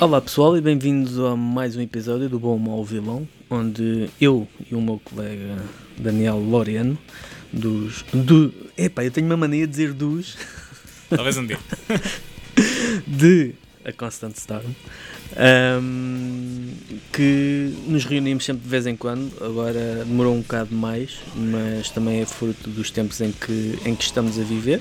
Olá pessoal e bem-vindos a mais um episódio do Bom Mal Vilão, onde eu e o meu colega Daniel Loriano, dos. Do, epá, eu tenho uma mania de dizer dos. Talvez um dia. de A Constant Storm, um, que nos reunimos sempre de vez em quando, agora demorou um bocado mais, mas também é fruto dos tempos em que, em que estamos a viver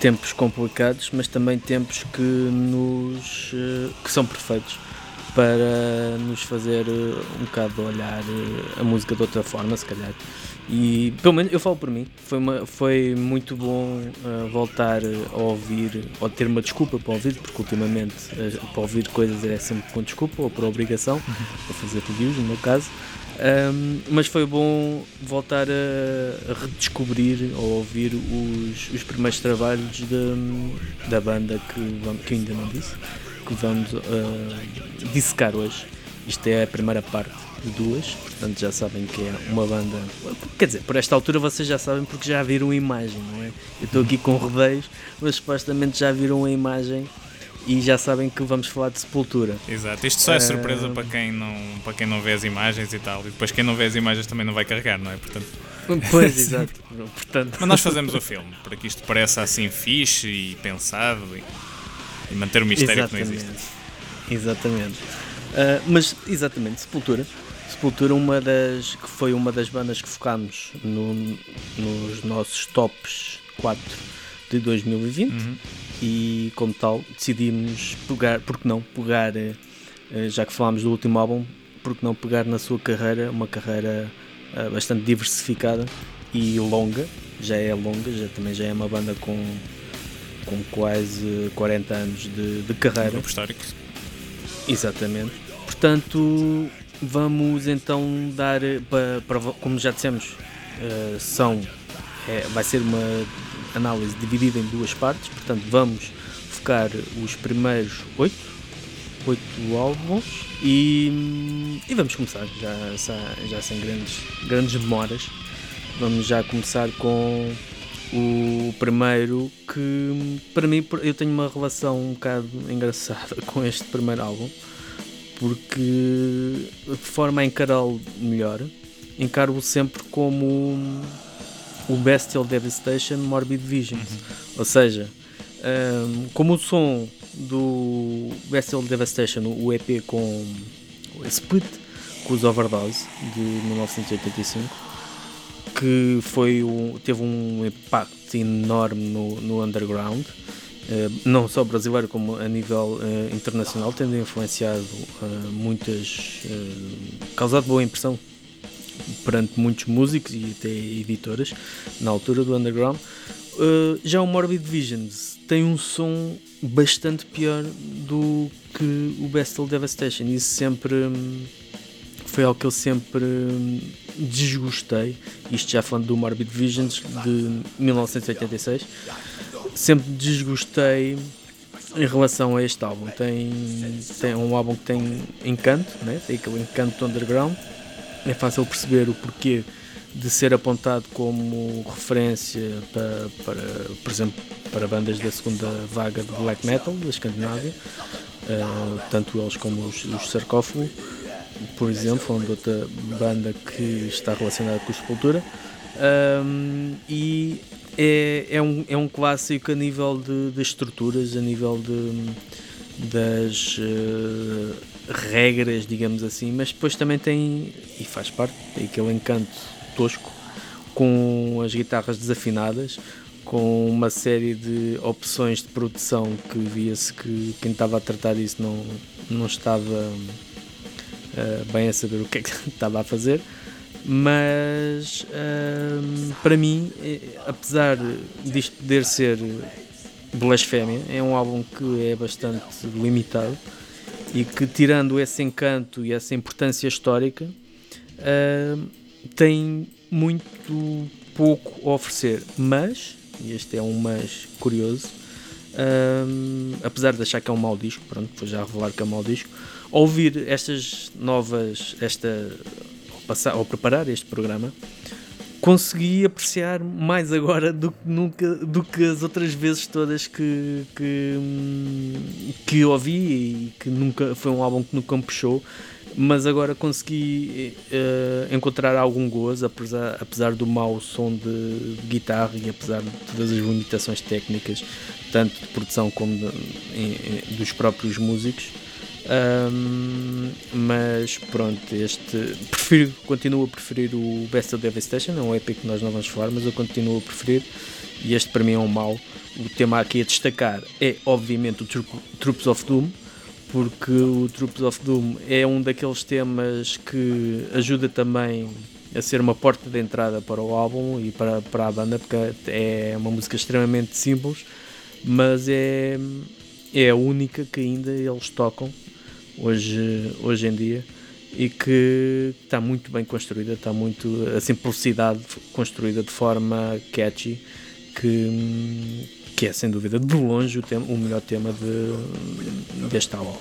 tempos complicados, mas também tempos que nos eh, que são perfeitos para nos fazer eh, um bocado olhar eh, a música de outra forma, se calhar. E pelo menos eu falo por mim, foi, uma, foi muito bom uh, voltar a ouvir, ou ter uma desculpa para ouvir, porque ultimamente uh, para ouvir coisas é sempre com desculpa ou por obrigação, uhum. para fazer reviews no meu caso. Um, mas foi bom voltar a, redescobrir ou ouvir os, os primeiros trabalhos de, da banda que, que ainda não disse, que vamos uh, dissecar hoje. Isto é a primeira parte de duas, portanto já sabem que é uma banda. Quer dizer, por esta altura vocês já sabem porque já viram a imagem, não é? Eu estou aqui com rodeios, mas supostamente já viram a imagem e já sabem que vamos falar de Sepultura. Exato, isto só é surpresa uh... para, quem não, para quem não vê as imagens e tal, e depois quem não vê as imagens também não vai carregar, não é? Portanto... Pois, exato. Portanto... Mas nós fazemos o filme, para que isto pareça assim fixe e pensado e, e manter o mistério exatamente. que não existe. Exatamente. Uh, mas, exatamente, Sepultura. Sepultura, uma das, que foi uma das bandas que focámos no, nos nossos tops 4 de 2020. Uhum e como tal decidimos pegar, porque não, pegar, eh, eh, já que falámos do último álbum, porque não pegar na sua carreira, uma carreira eh, bastante diversificada e longa, já é longa, já, também já é uma banda com, com quase 40 anos de, de carreira. histórico. Exatamente. Portanto, vamos então dar, para, para como já dissemos, são, é, vai ser uma análise dividida em duas partes, portanto vamos focar os primeiros oito, oito álbuns e, e vamos começar, já, já sem grandes, grandes demoras. Vamos já começar com o primeiro que para mim eu tenho uma relação um bocado engraçada com este primeiro álbum porque de forma a encará-lo melhor encaro-o sempre como o Bestial Devastation Morbid Visions. Uhum. Ou seja, um, como o som do Bestial Devastation, o EP com Split, com os Overdose de 1985, que foi um, teve um impacto enorme no, no underground. Uh, não só brasileiro como a nível uh, internacional, tendo influenciado uh, muitas, causado boa impressão perante muitos músicos e até editoras na altura do underground. Uh, já o Morbid Visions tem um som bastante pior do que o Bestial Devastation. Isso sempre hum, foi algo que eu sempre hum, desgostei. Isto já falando do Morbid Visions de 1986. Sempre desgostei em relação a este álbum. Tem, tem um álbum que tem encanto, né? tem aquele encanto underground é fácil perceber o porquê de ser apontado como referência para, para por exemplo, para bandas da segunda vaga de black metal da Escandinávia, uh, tanto eles como os, os Sarcófago, por exemplo, falando de outra banda que está relacionada com a Sepultura. Um, e é, é, um, é um clássico a nível de, de estruturas, a nível de, das uh, regras, digamos assim, mas depois também tem, e faz parte, tem aquele encanto tosco com as guitarras desafinadas, com uma série de opções de produção que via-se que quem estava a tratar disso não, não estava uh, bem a saber o que é que estava a fazer. Mas uh, para mim, eh, apesar disto poder ser blasfémia, é um álbum que é bastante limitado e que, tirando esse encanto e essa importância histórica, uh, tem muito pouco a oferecer. Mas, e este é um mas curioso, uh, apesar de achar que é um mau disco, pronto, vou já revelar que é um mau disco, ouvir estas novas, esta, ao, passar, ao preparar este programa, consegui apreciar mais agora do que nunca do que as outras vezes todas que, que, que ouvi e que nunca foi um álbum que nunca me puxou, mas agora consegui uh, encontrar algum gozo, apesar, apesar do mau som de, de, guitarra e apesar de todas as limitações técnicas, tanto de produção como de, em, dos próprios músicos. Um, mas pronto, este prefiro, continuo a preferir o Best of Devastation, é um EP que nós não vamos falar, mas eu continuo a preferir e este para mim é um mau. O tema aqui a destacar é obviamente o Troops of Doom, porque o Troops of Doom é um daqueles temas que ajuda também a ser uma porta de entrada para o álbum e para, para a banda, porque é uma música extremamente simples, mas é, é a única que ainda eles tocam hoje, hoje em dia e que está muito bem construída, está muito a simplicidade construída de forma catchy que, que é sem dúvida de longe o, tema, o melhor tema de, deste álbum.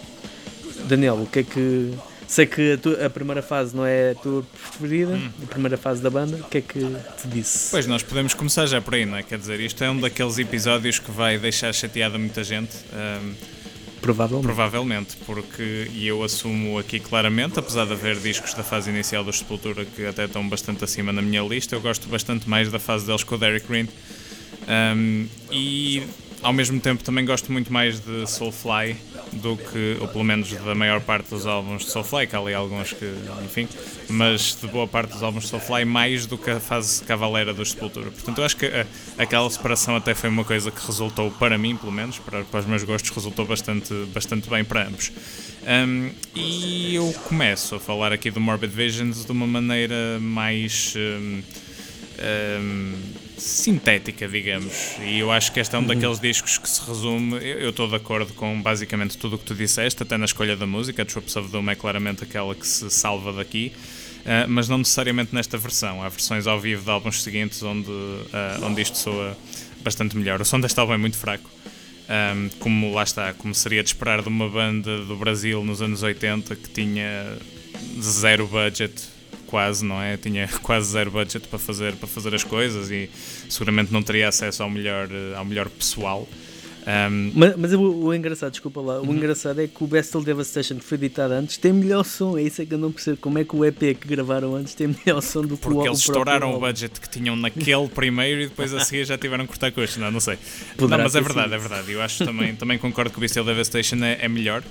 Daniel, o que é que. Sei que a, tua, a primeira fase não é a tua preferida, hum. a primeira fase da banda, o que é que te disse? Pois, nós podemos começar já por aí, não é? Quer dizer, isto é um daqueles episódios que vai deixar chateada muita gente. Um, Provavelmente. Provavelmente, porque e eu assumo aqui claramente, apesar de haver discos da fase inicial da Sepultura que até estão bastante acima na minha lista, eu gosto bastante mais da fase deles com o Derek Green. Um, e ao mesmo tempo também gosto muito mais de Soulfly do que, ou pelo menos da maior parte dos álbuns de Soulfly, que há ali alguns que, enfim, mas de boa parte dos álbuns de Soulfly mais do que a fase cavaleira do Sepultura. Portanto, eu acho que a, aquela separação até foi uma coisa que resultou, para mim pelo menos, para, para os meus gostos, resultou bastante, bastante bem para ambos. Um, e eu começo a falar aqui do Morbid Visions de uma maneira mais. Um, um, sintética, digamos. E eu acho que este é um uhum. daqueles discos que se resume. Eu estou de acordo com basicamente tudo o que tu disseste, até na escolha da música. A Troops of Doom é claramente aquela que se salva daqui. Uh, mas não necessariamente nesta versão. Há versões ao vivo de álbuns seguintes onde, uh, onde isto soa bastante melhor. O som deste álbum é muito fraco. Um, como lá está, como seria de esperar de uma banda do Brasil nos anos 80 que tinha zero budget quase, não é? Tinha quase zero budget para fazer, para fazer as coisas e seguramente não teria acesso ao melhor, eh, ao melhor pessoal. Um, mas, mas o, o, engraçado, desculpa lá, o uhum. engraçado é que o Best of Devastation que foi editado antes tem melhor som, é isso é que eu não percebo. Como é que o EP que gravaram antes tem melhor som do que Porque o Porque eles estouraram o budget que tinham naquele primeiro e depois a seguir já tiveram que cortar custos, não, não sei. Poderá não, mas é verdade, é verdade. Eu acho também, também concordo que o Best of Devastation é, é melhor.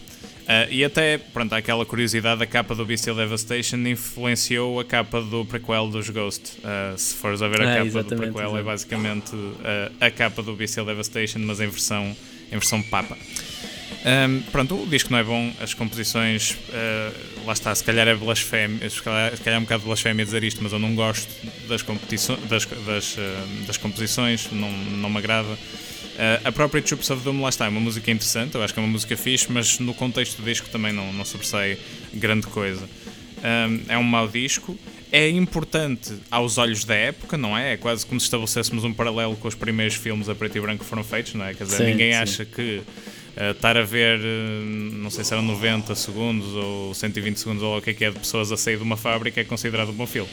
Uh, e até, pronto, há aquela curiosidade, a capa do Bestial Devastation influenciou a capa do prequel dos Ghost. Uh, se fores a ver a ah, capa do prequel, é exatamente. é basicamente uh, a capa do Bestial Devastation, mas em versão, em versão papa. Um, pronto, o disco não é bom, as composições, lá está, se calhar é blasfémia, se calhar, se calhar é um bocado blasfémia dizer isto, mas eu não gosto das, das, das, das composições, não, não me agrada. Uh, a própria Troops of Doom, lá está, é uma música interessante, eu acho que é uma música fixe, mas no contexto do disco também não, não sobressai grande coisa. Um, é um mau disco, é importante aos olhos da época, não é? É quase como se estabelecêssemos um paralelo com os primeiros filmes a preto e branco que foram feitos, não é? Quer dizer, sim, ninguém sim. acha que uh, estar a ver, uh, não sei se eram 90 segundos ou 120 segundos ou o que é que é de pessoas a sair de uma fábrica é considerado um bom filme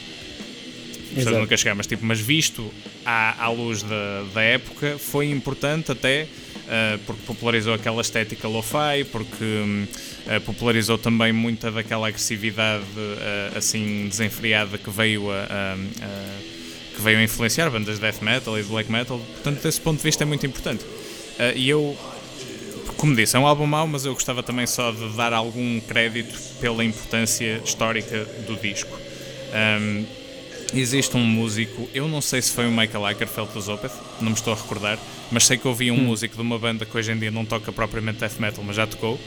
pessoas nunca chegar, mas, tipo, mas visto à, à luz da, da época, foi importante até uh, porque popularizou aquela estética lo-fi, porque uh, popularizou também muita daquela agressividade uh, assim desenfreada que veio a, que veio a influenciar bandas de death metal e de black metal. Portanto, desse ponto de vista é muito importante. e eu como disse, é um álbum mau, mas eu gostava também só de dar algum crédito pela importância histórica do disco. Um, existe um músico, eu não sei se foi o Michael Ackerfeld dos Opeth, não me estou a recordar, mas sei que ouvi um hum. músico de uma banda que hoje em dia não toca propriamente death metal, mas já tocou.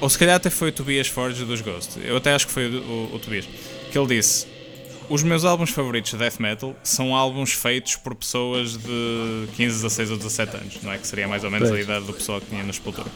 Ou se calhar até foi o Tobias Forge dos Ghost. Eu até acho que foi o, o, o Tobias. Que ele disse: Os meus álbuns favoritos de death metal são álbuns feitos por pessoas de 15, 16 ou 17 anos, não é? Que seria mais ou menos pois. a idade do pessoal que tinha na Sepultura.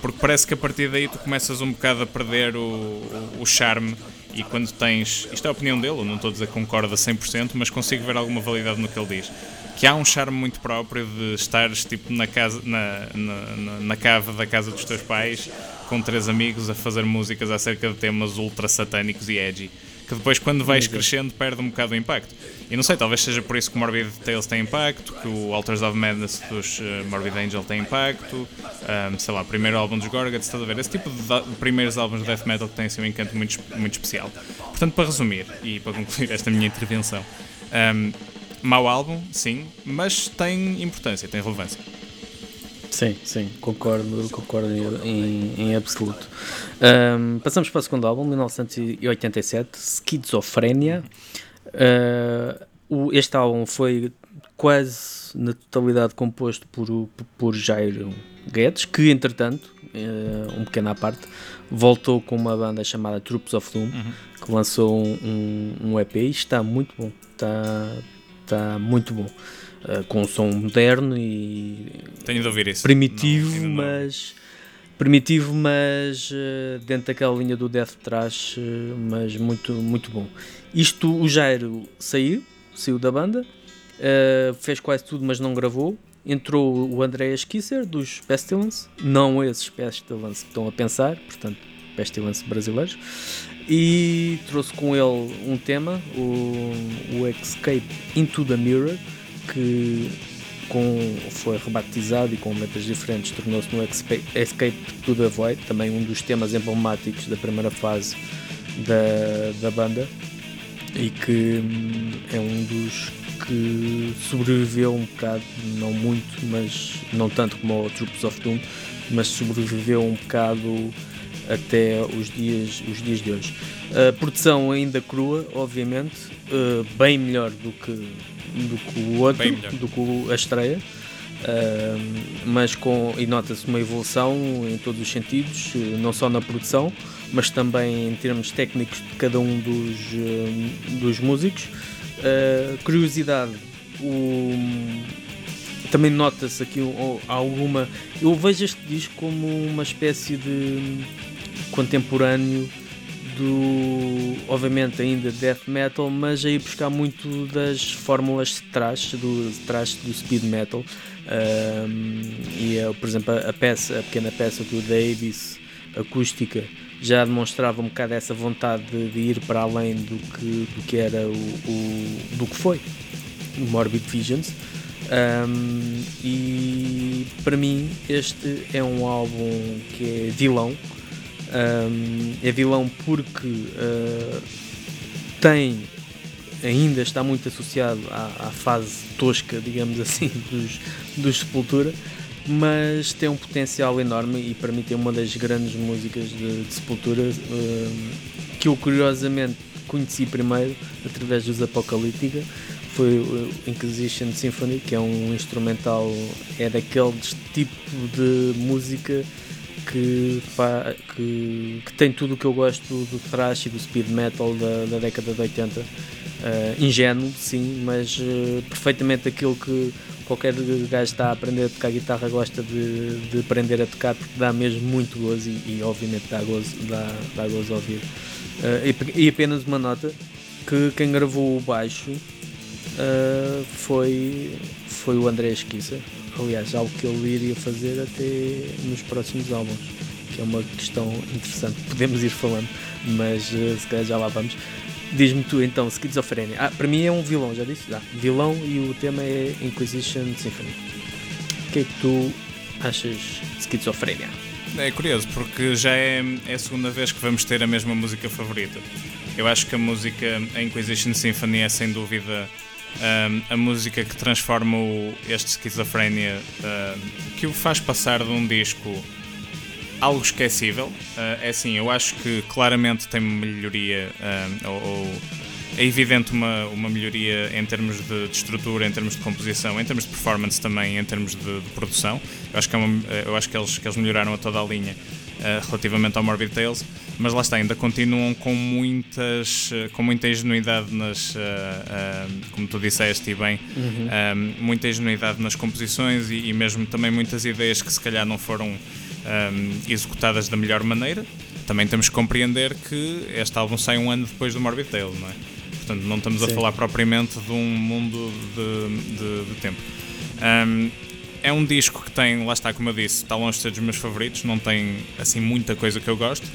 Porque parece que a partir daí tu começas um bocado a perder o, o, o charme e quando tens. Isto é a opinião dele, não estou a dizer que concorda 100%, mas consigo ver alguma validade no que ele diz. Que há um charme muito próprio de estares tipo na, casa, na, na, na cava da casa dos teus pais com três amigos a fazer músicas acerca de temas ultra satânicos e edgy. Que depois, quando vais crescendo, perde um bocado o impacto. E não sei, talvez seja por isso que o Morbid Tales tem impacto, que o Alters of Madness dos uh, Morbid Angel tem impacto, um, sei lá, o primeiro álbum dos Gorguts, estás a ver? Esse tipo de, de primeiros álbuns de death metal que tem assim, um encanto muito, muito especial. Portanto, para resumir e para concluir esta minha intervenção, um, mau álbum, sim, mas tem importância, tem relevância. Sim, sim, concordo, concordo em, em absoluto. Um, passamos para o segundo álbum, 1987, Schizophrenia. Uh, este álbum foi quase na totalidade composto por, por Jairo Guedes, que entretanto, uh, um pequeno à parte, voltou com uma banda chamada Troops of Doom, uhum. que lançou um, um, um EP e está muito bom. Está, está muito bom. Uh, com um som moderno e tenho de ouvir isso. primitivo, não, mas primitivo, mas uh, dentro daquela linha do death trash, uh, mas muito muito bom. Isto o Jairo saiu, saiu da banda, fez quase tudo, mas não gravou. Entrou o Andreas Kisser dos Pestilence, não esses Pestilence que estão a pensar, portanto, Pestilence brasileiros, e trouxe com ele um tema, o, o Escape into the Mirror, que com, foi rebatizado e com letras diferentes tornou-se no Escape to the Void, também um dos temas emblemáticos da primeira fase da, da banda e que hum, é um dos que sobreviveu um bocado, não muito, mas não tanto como o Troops of Doom, mas sobreviveu um bocado até os dias, os dias de hoje. A produção ainda crua, obviamente, uh, bem melhor do que, do que o outro, do que a estreia. Uh, mas com e nota-se uma evolução em todos os sentidos, eh, não só na produção, mas também em termos técnicos de cada um dos, uh, dos músicos. Uh, curiosidade, o, também nota-se aqui alguma. Eu vejo este disco como uma espécie de contemporâneo do, obviamente ainda death metal, mas aí buscar muito das fórmulas de trás, do trash do speed metal. Um, e por exemplo a peça, a pequena peça do Davis acústica já demonstrava um bocado essa vontade de, de ir para além do que, do que era o, o do que foi o Morbid Visions. Um, e para mim este é um álbum que é vilão é vilão porque uh, tem, ainda está muito associado à, à, fase tosca, digamos assim, dos, dos Sepultura, mas tem um potencial enorme e para mim tem uma das grandes músicas de, de Sepultura que eu curiosamente conheci primeiro através dos Apocalíptica foi o Inquisition Symphony, que é um instrumental, é daqueles tipo de música que, que, que, tem tudo o que eu gosto do thrash e do speed metal da, da década de 80. Uh, eh, ingênuo, sim, mas uh, perfeitamente aquilo que qualquer gajo está a aprender a tocar guitarra gosta de, de aprender a tocar porque dá mesmo muito gozo e, e obviamente dá gozo, dá, dá gozo ouvir. Uh, e, e, apenas uma nota que quem gravou o baixo foi, foi o André Esquiça, aliás, algo que ele iria fazer até nos próximos álbuns, que é uma questão interessante, podemos ir falando, mas uh, se calhar já lá vamos. Diz-me tu então, Schizophrenia. Ah, para mim é um vilão, já disse? Já. Vilão e o tema é Inquisition Symphony. O que é que tu achas de Schizophrenia? É curioso, porque já é, é a segunda vez que vamos ter a mesma música favorita. Eu acho que a música, a Inquisition Symphony é sem dúvida um, a música que transforma o, este um, que o faz passar de um disco algo esquecível. Uh, é assim, eu acho que claramente tem melhoria, ou, ou, é evidente uma, uma melhoria em termos de, de, estrutura, em termos de composição, em termos de performance também, em termos de, de produção. Eu acho que, é uma, eu acho que, eles, que eles melhoraram a toda a linha relativamente ao Morbid Tales mas lá está, ainda continuam com muitas eh, com muita ingenuidade nas uh, como tu disseste e bem uhum. um, muita ingenuidade nas composições e, e, mesmo também muitas ideias que se calhar não foram executadas da melhor maneira também temos que compreender que este álbum sai um ano depois do Morbid Tale não é? portanto não estamos Sim. a falar propriamente de um mundo de, de, de tempo um, é um disco que tem, lá está como eu disse, está longe de ser dos meus favoritos, não tem assim muita coisa que eu gosto,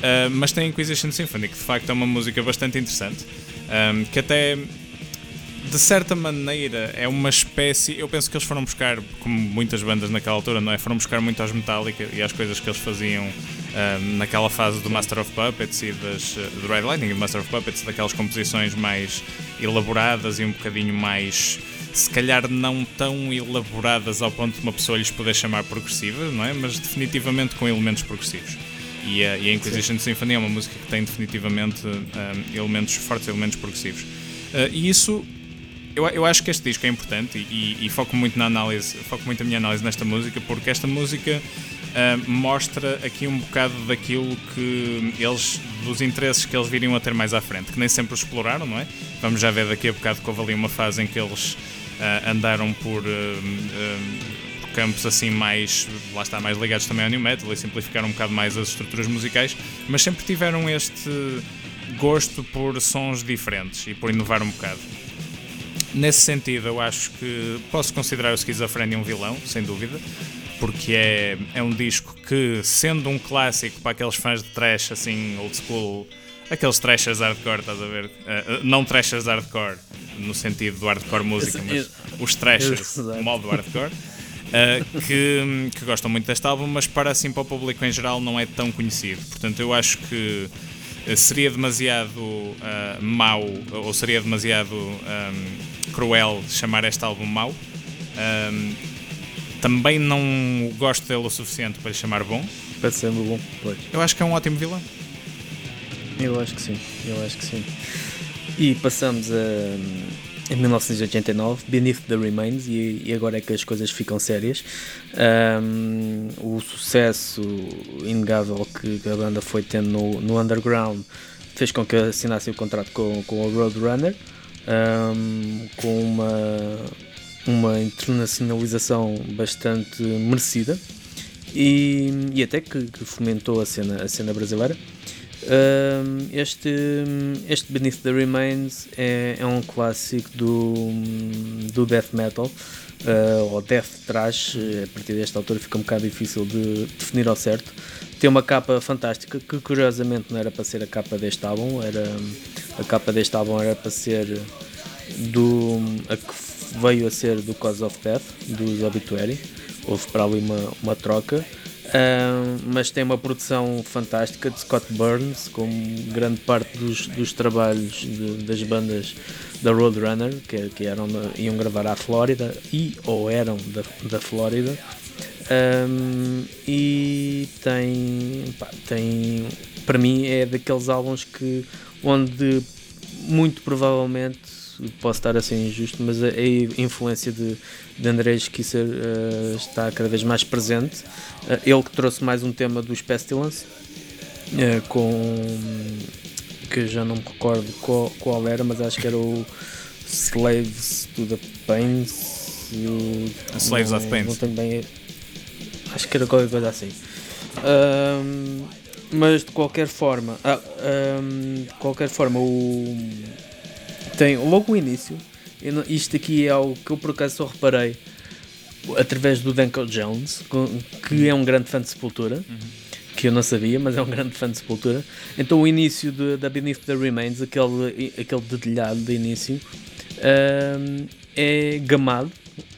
Uh, mas tem Inquisition Symphony, que de facto é uma música bastante interessante, um, que até de certa maneira é uma espécie. Eu penso que eles foram buscar, como muitas bandas naquela altura, não é? Foram buscar muito aos Metallica e às coisas que eles faziam um, naquela fase do Master of Puppets e das, do Red Lightning e do Master of Puppets, daquelas composições mais elaboradas e um bocadinho mais se calhar não tão elaboradas ao ponto de uma pessoa lhes poder chamar progressivas, não é? Mas definitivamente com elementos progressivos. E a, e a Inquisition Sim. Symphony é uma música que tem definitivamente um, elementos fortes, elementos progressivos. Uh, e isso, eu, eu acho que este disco é importante e, e, foco muito na análise, foco muito a minha análise nesta música, porque esta música uh, mostra aqui um bocado daquilo que eles, dos interesses que eles viriam a ter mais à frente, que nem sempre exploraram, não é? Vamos já ver daqui a bocado que houve ali uma fase em que eles uh, andaram por campos assim mais, lá está, mais ligados também ao new metal e simplificaram um bocado mais as estruturas musicais, mas sempre tiveram este gosto por sons diferentes e por inovar um bocado. Nesse sentido, eu acho que posso considerar o Schizophrenia um vilão, sem dúvida, porque é, é um disco que, sendo um clássico para aqueles fãs de trash assim, old school, aqueles trashers hardcore, estás a ver? Uh, não trashers hardcore, no sentido do hardcore música, mas os trashers, modo hardcore uh, que, que, gostam muito deste álbum, mas para assim para o público em geral não é tão conhecido. Portanto, eu acho que eh, seria demasiado uh, mau ou seria demasiado um, cruel chamar este álbum mau. Um, também não gosto dele o suficiente para lhe chamar bom. Para ser bom, pois. Eu acho que é um ótimo vilão. Eu acho que sim, eu acho que sim. E passamos a em 1989, Beneath the Remains, e, e, agora é que as coisas ficam sérias. Um, o sucesso inegável que a banda foi tendo no, no underground fez com que assinasse o contrato com, com a Roadrunner, um, com uma, uma internacionalização bastante merecida e, e até que, que fomentou a cena, a cena brasileira este, este Beneath the Remains é, é um clássico do, do death metal uh, ou death trash. A partir desta altura fica um bocado difícil de definir ao certo. Tem uma capa fantástica que curiosamente não era para ser a capa deste álbum, era, a capa deste álbum era para ser do a que veio a ser do Cause of Death, dos Obituary. Houve para ali uma, uma troca mas tem uma produção fantástica de Scott Burns, com grande parte dos, dos trabalhos de, das bandas da Roadrunner, que, que eram, iam gravar à Flórida e ou eram da, da Flórida. Um, e tem, pá, tem, para mim, é daqueles álbuns que onde muito provavelmente posso estar assim injusto, mas a, a influência de, de André Kisser uh, está cada vez mais presente. Uh, ele que trouxe mais um tema dos Pestilence, uh, com que já não me recordo qual, qual, era, mas acho que era o Slaves to the Pains. Slaves não, of Pains. Não bem, acho que era qualquer coisa assim. Um, mas de qualquer forma, ah, um, de qualquer forma, o tem logo o início. Isto aqui é algo que eu por acaso só reparei através do Danko Jones, que é um grande fã de Sepultura, uhum. que eu não sabia, mas é um grande fã de Sepultura. Então o início de, da Beneath the Remains, aquele, aquele dedilhado de início, uh, é gamado,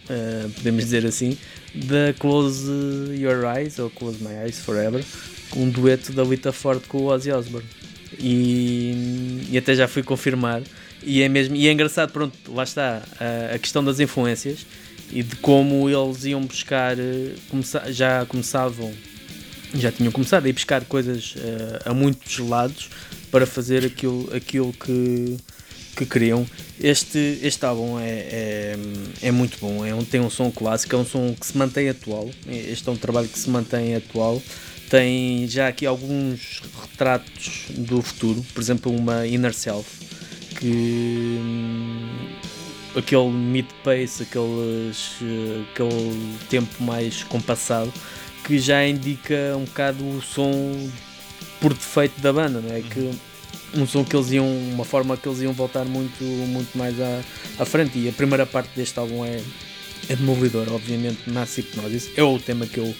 uh, podemos dizer assim, da Close Your Eyes ou Close My Eyes Forever, um dueto da Lita Ford com o Ozzy Osbourne. E, e até já fui confirmar e é mesmo e é engraçado, pronto, lá está a, a questão das influências e de como eles iam buscar, eh, já começavam, já tinham começado a ir buscar coisas uh, a muitos lados para fazer aquilo, aquilo que, que queriam. Este, este álbum é, é, é, muito bom, é um, tem um som clássico, é um som que se mantém atual. Este é um trabalho que se mantém atual. Tem já aqui alguns retratos do futuro, por exemplo, uma Inner Self que hum, aquele mid-pace, aqueles, aquele tempo mais compassado, que já indica um bocado o som por defeito da banda, não é? Que um som que eles iam, uma forma que eles iam voltar muito, muito mais à, à frente. E a primeira parte deste álbum é, é demolidora, obviamente, Mass Hypnosis. É o tema que eu,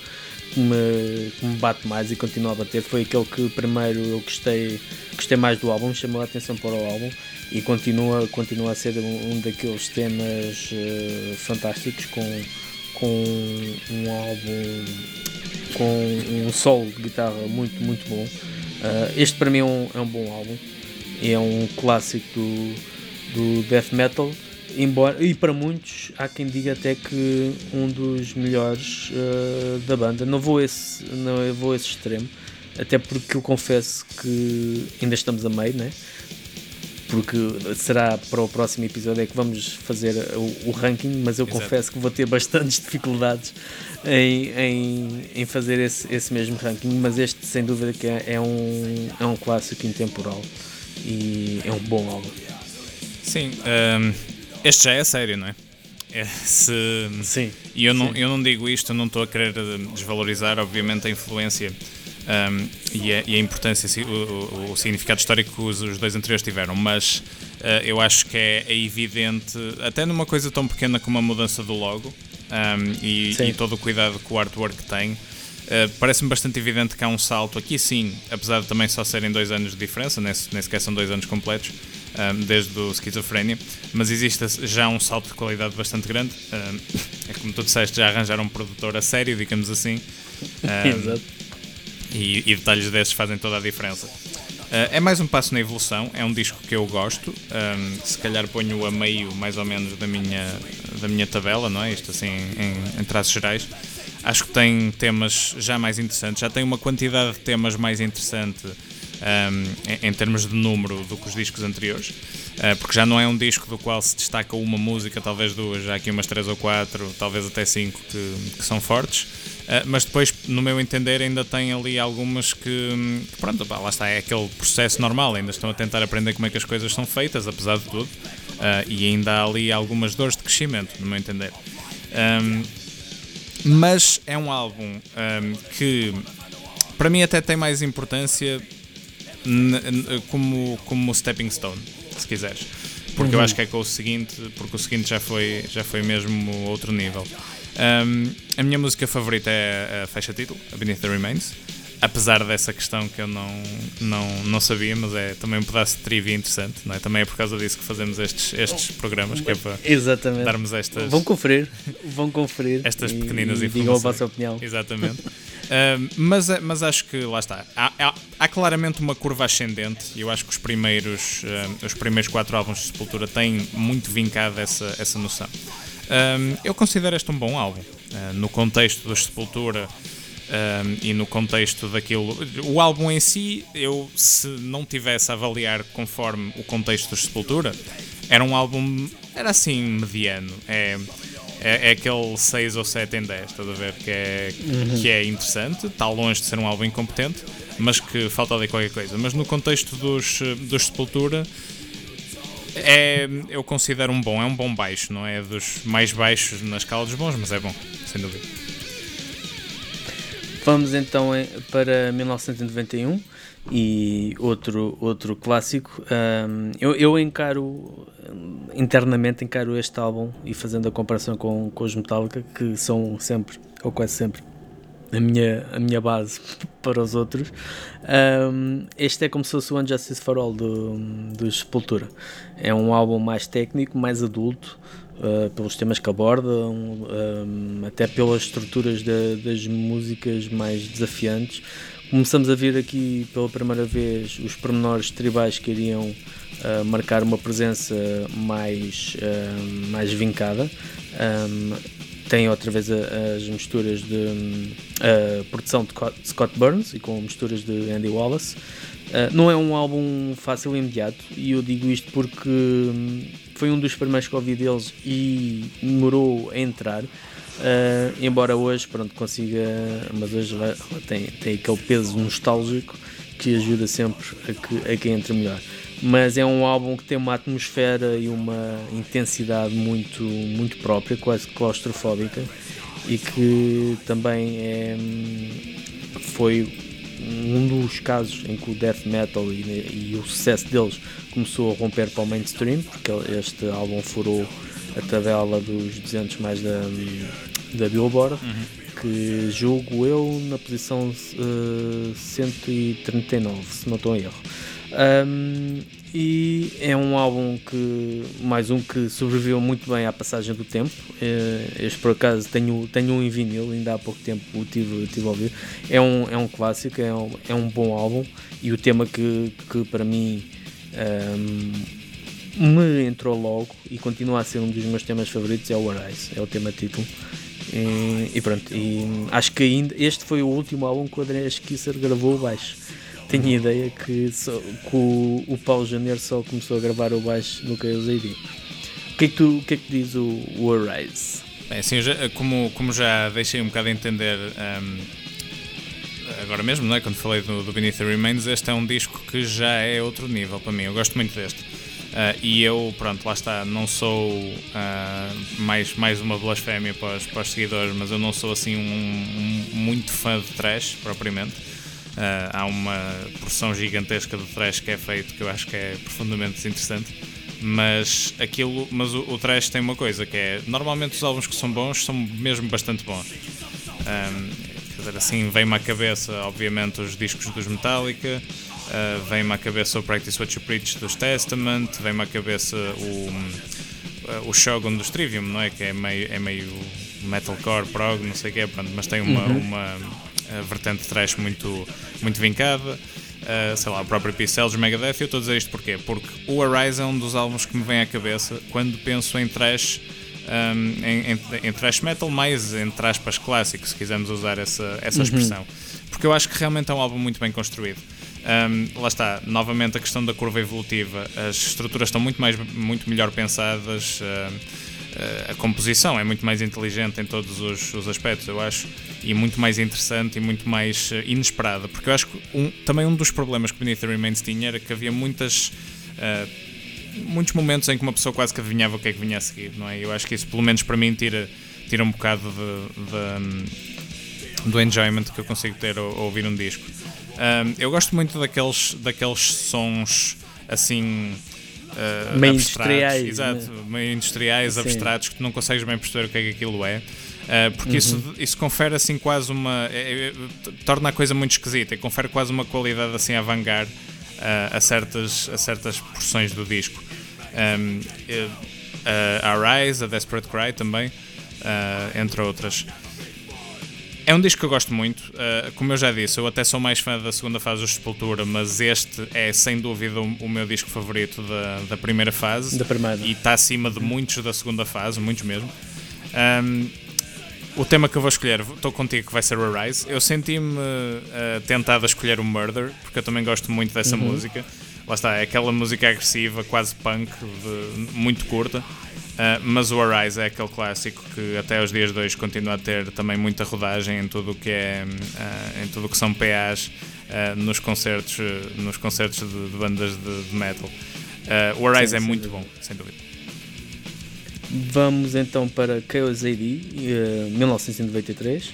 que me, que me bate mais e continua a bater foi aquele que primeiro eu gostei, gostei mais do álbum, chamou a atenção para o álbum e continua, continua a ser um, um daqueles temas uh, fantásticos com, com um álbum com um solo de guitarra muito, muito bom. Uh, este para mim é um, é um bom álbum, é um clássico do, do death metal. Embora, e para muitos há quem diga até que um dos melhores uh, da banda. Não vou esse, não vou esse extremo, até porque eu confesso que ainda estamos a meio, né? porque será para o próximo episódio é que vamos fazer o, o ranking, mas eu Exato. confesso que vou ter bastantes dificuldades em, em, em fazer esse, esse mesmo ranking, mas este sem dúvida que é, é, um, é um clássico intemporal e é um bom álbum. Sim, um, este já é sério, não é? é sim. E eu não, sim. eu não digo isto, não estou a querer desvalorizar, obviamente, a influência um, e, a, e, a, importância, o, o, o, significado histórico que os, os dois anteriores tiveram, mas uh, eu acho que é, é, evidente, até numa coisa tão pequena como a mudança do logo um, e, e, todo o cuidado que o artwork tem. Uh, Parece-me bastante evidente que há um salto aqui, sim, apesar de também só serem dois anos de diferença, nem, nem sequer são dois anos completos, um, desde o Schizophrenia, mas existe já um salto de qualidade bastante grande. Um, é como tu disseste, já arranjaram um produtor a sério, digamos assim. Exato e, e detalhes desses fazem toda a diferença. Uh, é mais um passo na evolução, é um disco que eu gosto, um, se calhar ponho a meio mais ou menos da minha, da minha tabela, não é? Isto assim em, em traços gerais. Acho que tem temas já mais interessantes, já tem uma quantidade de temas mais interessante um, em, termos de número do que os discos anteriores, uh, porque já não é um disco do qual se destaca uma música, talvez duas, já aqui umas três ou quatro, talvez até cinco que, que são fortes. Uh, mas depois, no meu entender, ainda tem ali algumas que, que pronto, pá, lá está, é aquele processo normal, ainda estão a tentar aprender como é que as coisas são feitas, apesar de tudo, uh, e ainda há ali algumas dores de crescimento, no meu entender. Um, mas é um álbum um, que, para mim, até tem mais importância como, como stepping stone, se quiseres. Porque uhum. eu acho que é com o seguinte, porque o seguinte já foi, já foi mesmo outro nível. Um, a minha música favorita é a faixa título, A Beneath the Remains. Apesar dessa questão que eu não, não, não sabia, mas é também um pedaço de trivia interessante, não é? Também é por causa disso que fazemos estes, estes programas, que é para Exatamente. darmos estas. Vão conferir, vão conferir. Estas pequeninas e, informações. Digam a vossa opinião. Exatamente. Mas, mas acho que lá está. Há, há, há, claramente uma curva ascendente e eu acho que os primeiros, uh, os primeiros quatro álbuns de Sepultura têm muito vincado essa, essa noção. Eu considero este um bom álbum. no contexto dos Sepultura e no contexto daquilo. O álbum em si, eu se não tivesse a avaliar conforme o contexto dos Sepultura, era um álbum. Era assim, mediano. É é, é aquele 6 ou 7 em 10, estás a ver? Que é, uhum. que é interessante, está longe de ser um álbum incompetente, mas que falta ali qualquer coisa. Mas no contexto dos, dos Sepultura, é, eu considero um bom, é um bom baixo, não é dos mais baixos na escala dos bons, mas é bom, sem dúvida. Vamos então para 1991 e outro, outro clássico. Um, eu, eu encaro, internamente, encaro este álbum e fazendo a comparação com, com os Metallica, que são sempre, ou quase sempre, a minha, a minha base para os outros. Um, este é como se fosse o Unjustice for All do, do Sepultura. É um álbum mais técnico, mais adulto, uh, pelos temas que aborda, um, um, até pelas estruturas de, das músicas mais desafiantes começamos a ver aqui pela primeira vez os pormenores tribais que iriam uh, marcar uma presença mais, uh, mais vincada. Um, tem outra vez as misturas de a produção de Scott Burns e com misturas de Andy Wallace. Uh, não é um álbum fácil e imediato, e eu digo isto porque hum, foi um dos primeiros que ouvi deles e demorou a entrar. Uh, embora hoje pronto, consiga, mas hoje tem, tem aquele peso nostálgico que ajuda sempre a que, a que entre melhor. Mas é um álbum que tem uma atmosfera e uma intensidade muito, muito própria, quase claustrofóbica, e que também é, foi um dos casos em que o death metal e, e o sucesso deles começou a romper para o mainstream, porque este álbum furou a tabela dos 200 mais da, da Billboard, uhum. que julgo eu na posição uh, 139, se não estou em erro. Um, e é um álbum que, mais um que sobreviveu muito bem à passagem do tempo. Uh, este por acaso tenho, tenho um em vinil, ainda há pouco tempo o tive, tive a ouvir. É um, é um clássico, é um, é um bom álbum e o tema que, que para mim um, me entrou logo e continua a ser um dos meus temas favoritos é o Arise, é o tema título. E, e pronto, e acho que ainda este foi o último álbum que o André Kisser gravou baixo. Tenho a ideia que, só, que o, o Paulo Janeiro só começou a gravar o baixo no Chaos AD. O que é que, tu, o que, é que diz o, o Arise? Bem, assim, já, como, como já deixei um bocado a entender um, agora mesmo, não é? quando falei do, do Beneath the Remains, este é um disco que já é outro nível para mim. Eu gosto muito deste. Uh, e eu, pronto, lá está, não sou uh, mais, mais uma blasfémia para os, para os seguidores, mas eu não sou assim um, um muito fã de trash propriamente. Uh, há uma porção gigantesca de trash que é feito que eu acho que é profundamente desinteressante. Mas aquilo, mas o, o trash tem uma coisa que é normalmente os álbuns que são bons são mesmo bastante bons. Um, quer dizer, assim vem-me à cabeça, obviamente, os discos dos Metallica, uh, vem-me à cabeça o Practice What You Preach dos Testament, vem-me à cabeça o, uh, o Shogun dos Trivium, não é? Que é meio, é meio metalcore, prog, não sei o que é, mas tem uma, uhum. uma vertente trash muito, muito vincada. Uh, sei lá, o próprio Pixel dos Megadeth. Eu estou a dizer isto porquê? Porque o Horizon é um dos álbuns que me vem à cabeça quando penso em trash, um, em, em, em, trash metal, mais entre aspas clássico, se quisermos usar essa, essa uhum. expressão. Porque eu acho que realmente é um álbum muito bem construído. Um, lá está, novamente a questão da curva evolutiva. As estruturas estão muito, mais, muito melhor pensadas. Uh, a composição é muito mais inteligente em todos os, os, aspectos, eu acho, e muito mais interessante e muito mais uh, inesperada. Porque eu acho que um, também um dos problemas que Beneath the Remains tinha era que havia muitas. Uh, muitos momentos em que uma pessoa quase que adivinhava o que é que vinha a seguir, não é? Eu acho que isso, pelo menos para mim, tira, tira um bocado de, de, do enjoyment que eu consigo ter ao ouvir um disco. Um, eu gosto muito daqueles, daqueles sons assim uh, meio industriais. Exato, né? meio industriais, Sim. abstratos, que tu não consegues bem perceber o que é que aquilo é. Uh, porque uhum. isso, isso confere assim quase uma. É, é, torna a coisa muito esquisita e confere quase uma qualidade assim a vangar uh, a, certas, a certas porções do disco. Um, a Rise, a Desperate Cry também, entre outras. É um disco que eu gosto muito. Uh, como eu já disse, eu até sou mais fã da segunda fase do Sepultura, mas este é sem dúvida o, o meu disco favorito da, da primeira fase. Da primeira. E está acima de muitos da segunda fase, muitos mesmo. Um, o tema que eu vou escolher, estou contigo que vai ser o Rise. Eu senti-me uh, tentado a escolher o Murder, porque eu também gosto muito dessa uhum. música. Lá está, é aquela música agressiva, quase punk, de, muito curta. Uh, mas o Arise é aquele clássico que até os dias de hoje continua a ter também muita rodagem em tudo o que é uh, em tudo que são PAs uh, nos concertos nos concertos de, de bandas de, de metal o Arise Sim, é muito dúvida. bom sem dúvida vamos então para Chaos AD 1993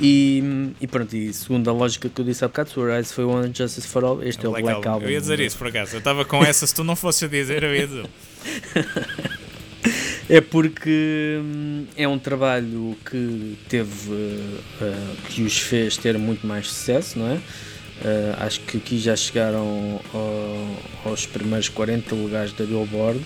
e, e pronto, e segundo a lógica que eu disse há bocado, o Arise foi o Justice for All, este é, é o Black, Album. Album. Eu ia dizer isso por acaso, eu estava com essa, se tu não fosses a dizer, eu ia dizer. É porque hum, é um trabalho que teve, uh, que os fez ter muito mais sucesso, não é? Uh, acho que aqui já chegaram ao, aos primeiros 40 lugares da Billboard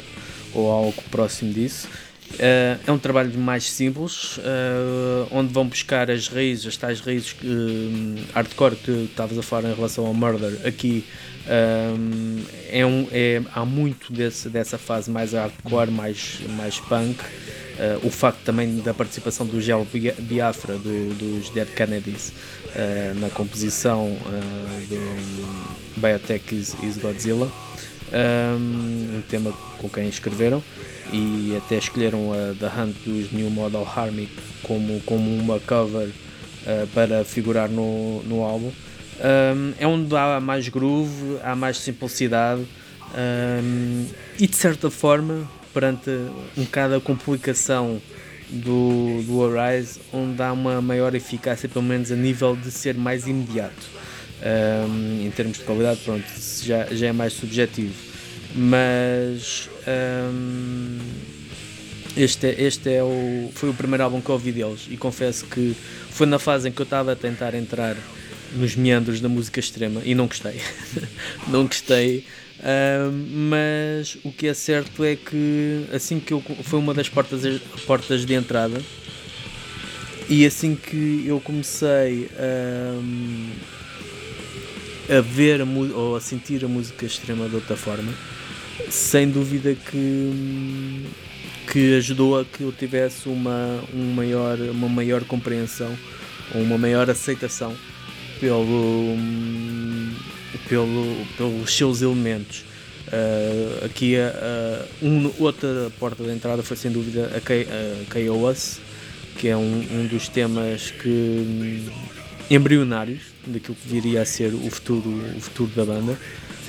ou algo próximo disso. Uh, é um trabalho mais simples, uh, onde vão buscar as raízes, as tais raízes uh, hardcore que estavas a falar em relação ao Murder. Aqui é um, é, há muito desse, dessa fase mais hardcore, mais, mais punk. o facto também da participação do Gel Biafra, do, dos Dead Kennedys, na composição do Biotech is, is Godzilla. Um, um tema com quem escreveram e até escolheram a The Hunt dos New Model Army como, como uma cover uh, para figurar no, no álbum. Um, é onde há mais groove, há mais simplicidade um, e de certa forma, perante um bocado a complicação do, do Arise, onde há uma maior eficácia, pelo menos a nível de ser mais imediato. Um, em termos de qualidade, pronto, já, já é mais subjetivo mas Este, é, este é o, foi o primeiro álbum que ouvi deles e confesso que foi na fase em que eu estava a tentar entrar nos meandros da música extrema e não gostei. não gostei. Uh, mas o que é certo é que assim que eu foi uma das portas, portas de entrada e assim que eu comecei a, a ver a, ou a sentir a música extrema de outra forma, sem dúvida que, que ajudou a que eu tivesse uma, um maior, uma maior compreensão uma maior aceitação pelo, pelo, pelos seus elementos. Uh, aqui uh, um, outra porta de entrada foi sem dúvida a, K, KOS, que é um, um dos temas que embrionários daquilo que viria a ser o futuro, o futuro da banda.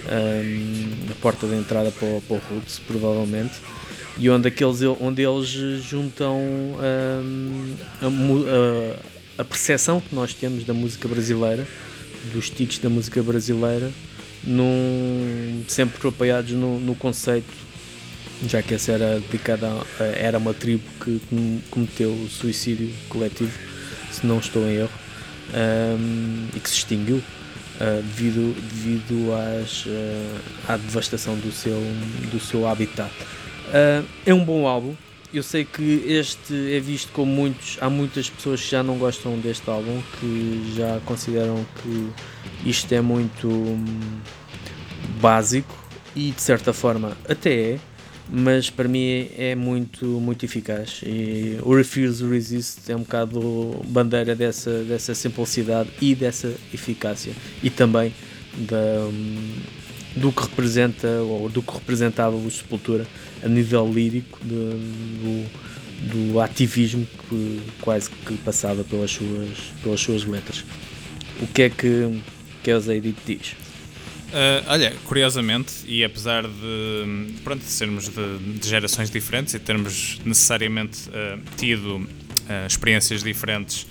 Um, a porta de entrada para o, para o Roots, provavelmente. E onde, aqueles, onde eles juntam um, a, a a percepção que nós temos da música brasileira, dos tiques da música brasileira, num, sempre apoiados no, no conceito, já que essa era dedicada a, era uma tribo que cometeu suicídio coletivo, se não estou em erro, um, e que se extinguiu. Uh, devido, devido às, uh, à devastação do seu, do seu habitat. Uh, é um bom álbum, eu sei que este é visto como muitos. Há muitas pessoas que já não gostam deste álbum, que já consideram que isto é muito hum, básico e de certa forma até é, mas para mim é muito, muito eficaz. E o Refuse Resist é um bocado bandeira dessa, dessa simplicidade e dessa eficácia e também da, do que representa ou do que representava o Sepultura a nível lírico de, do, do ativismo que quase que passava pelas suas, pelas suas letras. O que é que, que Zaydit diz? Uh, olha, curiosamente, e apesar de, pronto, de sermos de, de gerações diferentes e termos necessariamente uh, tido uh, experiências diferentes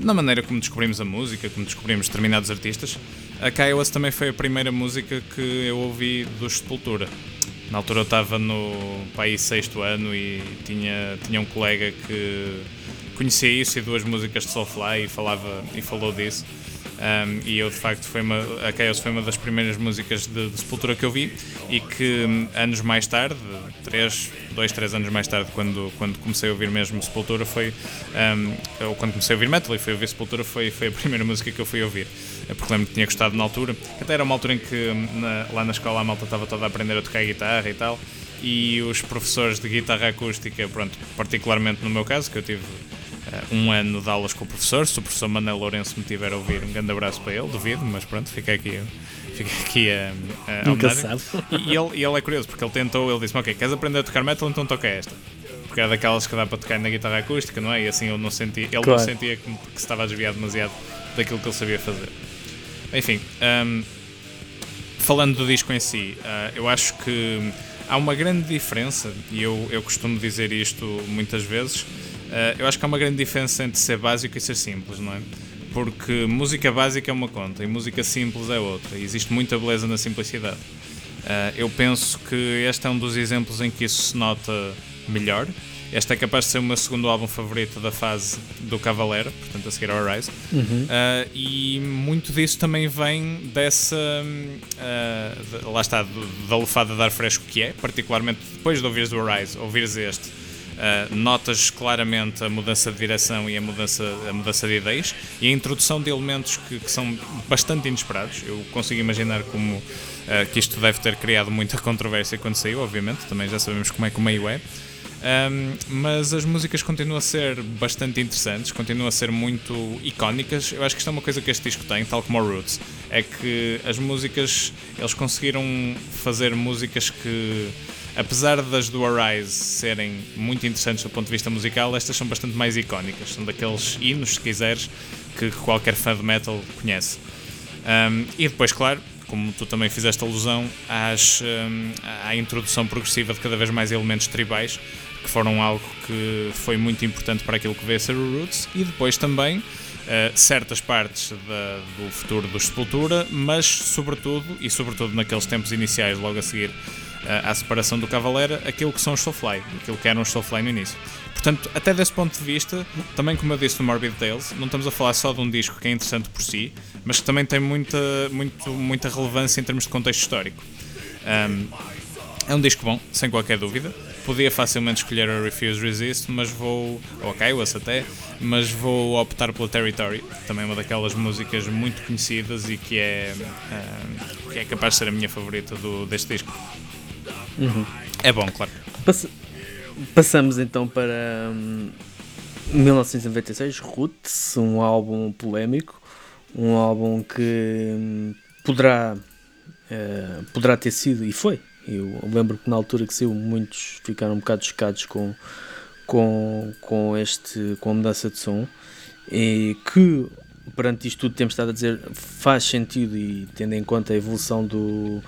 na maneira como descobrimos a música, como descobrimos determinados artistas, a Kaiwas também foi a primeira música que eu ouvi do Sepultura. Na altura eu estava no país sexto ano e tinha, tinha um colega que conhecia isso e duas músicas de Soulfly e, falava, e falou disso. Um, e eu de facto foi uma, a Chaos foi uma das primeiras músicas de, de Sepultura que eu vi e que hum, anos mais tarde, três, dois, três anos mais tarde, quando, quando comecei a ouvir mesmo Sepultura, foi um, ou quando comecei a ouvir metal e fui ouvir Sepultura, foi, foi a primeira música que eu fui ouvir. Porque lembro que tinha gostado na altura, até era uma altura em que hum, na, lá na escola a malta estava toda a aprender a tocar guitarra e tal, e os professores de guitarra acústica, pronto, particularmente no meu caso, que eu tive um ano de aulas com o professor. Se o professor Manuel Lourenço me tiver a ouvir, um grande abraço para ele, duvido, mas pronto, fica aqui, fica aqui a. a Nunca sabe. E, ele, e ele é curioso, porque ele tentou, ele disse-me: Ok, queres aprender a tocar metal? Então toca esta. Porque é daquelas que dá para tocar na guitarra acústica, não é? E assim ele não sentia, ele claro. não sentia que, que, se estava a desviar demasiado daquilo que ele sabia fazer. Enfim, um, falando do disco em si, uh, eu acho que há uma grande diferença, e eu, eu costumo dizer isto muitas vezes, eu acho que há uma grande diferença entre ser básico e ser simples, não é? Porque música básica é uma conta e música simples é outra. E existe muita beleza na simplicidade. Uh, eu penso que este é um dos exemplos em que isso se nota melhor. Este é capaz de ser o meu segundo álbum favorito da fase do Cavaleiro, portanto a seguir ao Rise. Uhum. Uh, e muito disso também vem dessa. Uh, de, lá está, da lefada de ar fresco que é, particularmente depois de ouvires o Rise, ouvires este Uh, notas claramente a mudança de direção e a mudança, a mudança de ideias e a introdução de elementos que, que são bastante inesperados. Eu consigo imaginar como uh, que isto deve ter criado muita controvérsia quando saiu, obviamente, também já sabemos como é que o meio é. Um, mas as músicas continuam a ser bastante interessantes, continuam a ser muito icónicas. Eu acho que isto é uma coisa que este disco tem, tal como o Roots, é que as músicas, eles conseguiram fazer músicas que apesar das do Arise serem muito interessantes do ponto de vista musical, estas são bastante mais icónicas. São daqueles hinos, se quiseres, que qualquer fã de metal conhece. Um, e depois, claro, como tu também fizeste alusão, às, um, à introdução progressiva de cada vez mais elementos tribais, que foram algo que foi muito importante para aquilo que veio a ser o Roots, e depois também uh, certas partes da, do futuro do Sepultura, mas sobretudo, e sobretudo naqueles tempos iniciais, logo a seguir à separação do Cavalera aquilo que são os Soulfly, aquilo que eram os Soulfly no início. Portanto, até desse ponto de vista, também como eu disse no Morbid Tales, não estamos a falar só de um disco que é interessante por si, mas que também tem muita, muito, muita relevância em termos de contexto histórico. Um, é um disco bom, sem qualquer dúvida. Podia facilmente escolher a Refuse Resist, mas vou. ou a Kaiwas até, mas vou optar pela Territory, também uma daquelas músicas muito conhecidas e que é, um, que é capaz de ser a minha favorita do, deste disco. Uhum. É bom, claro. Pass passamos então para hum, 1996, Roots, um álbum polémico, um álbum que hum, poderá, uh, poderá ter sido, e foi, eu lembro que na altura que saiu muitos ficaram um bocado chocados com, com, com, este, com a mudança de som e que perante isto tudo temos estado a dizer faz sentido e tendo em conta a evolução do,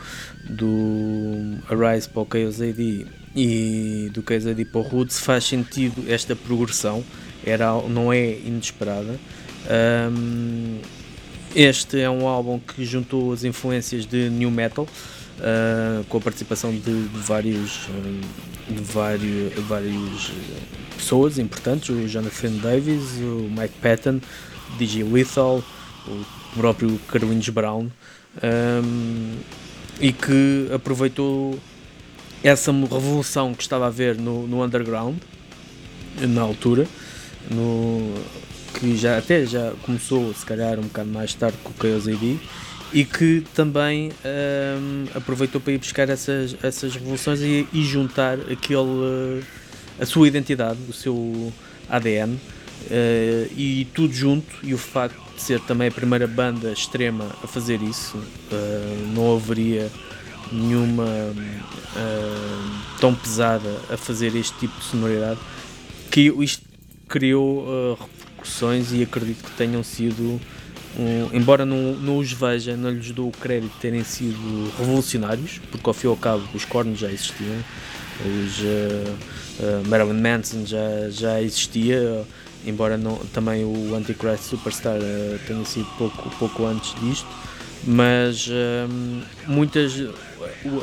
do Arise para o Chaos AD e do Chaos AD para o Roots faz sentido esta progressão. Era, não é inesperada. Um, este é um álbum que juntou as influências de New Metal uh, com a participação de, de vários de vários, vários pessoas importantes o Jonathan Davis, o Mike Patton DJ Lethal, o próprio Carlinhos Brown, um, e que aproveitou essa revolução que estava a haver no, no underground, na altura, no, que já até já começou, se calhar, um bocado mais tarde com o Chaos AD, e que também um, aproveitou para ir buscar essas, essas revoluções e, e juntar aquele, a sua identidade, o seu ADN Uh, e tudo junto, e o facto de ser também a primeira banda extrema a fazer isso, uh, não haveria nenhuma uh, tão pesada a fazer este tipo de sonoridade, que isto criou repercussões e acredito que tenham sido, um, embora não, não os veja, não lhes dou o crédito de terem sido revolucionários, porque ao fim e ao cabo os cornos já existiam, os Marilyn Manson já, já existia embora não, também o Antichrist Superstar uh, tenha sido pouco, pouco antes disto, mas uh, muitas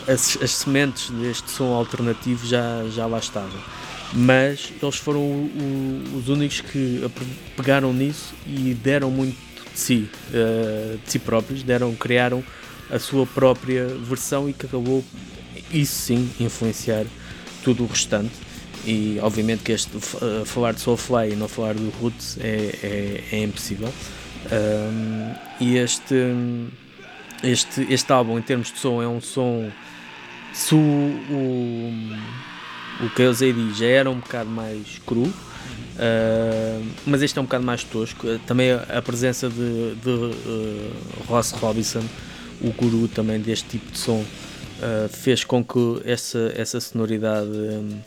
as, as, sementes deste som alternativo já, já lá estavam. Mas eles foram o, o, os únicos que pegaram nisso e deram muito de si, uh, de si próprios, deram, criaram a sua própria versão e que acabou, isso sim, influenciar tudo o restante e obviamente que este uh, falar de Soulfly e não falar do Roots é, é, é impossível. Um, e este, este este álbum em termos de som é um som se o, o, o Chaos AD já era um bocado mais cru uh, mas este é um bocado mais tosco. Também a, presença de, de uh, Ross Robinson o guru também deste tipo de som uh, fez com que essa, essa sonoridade um,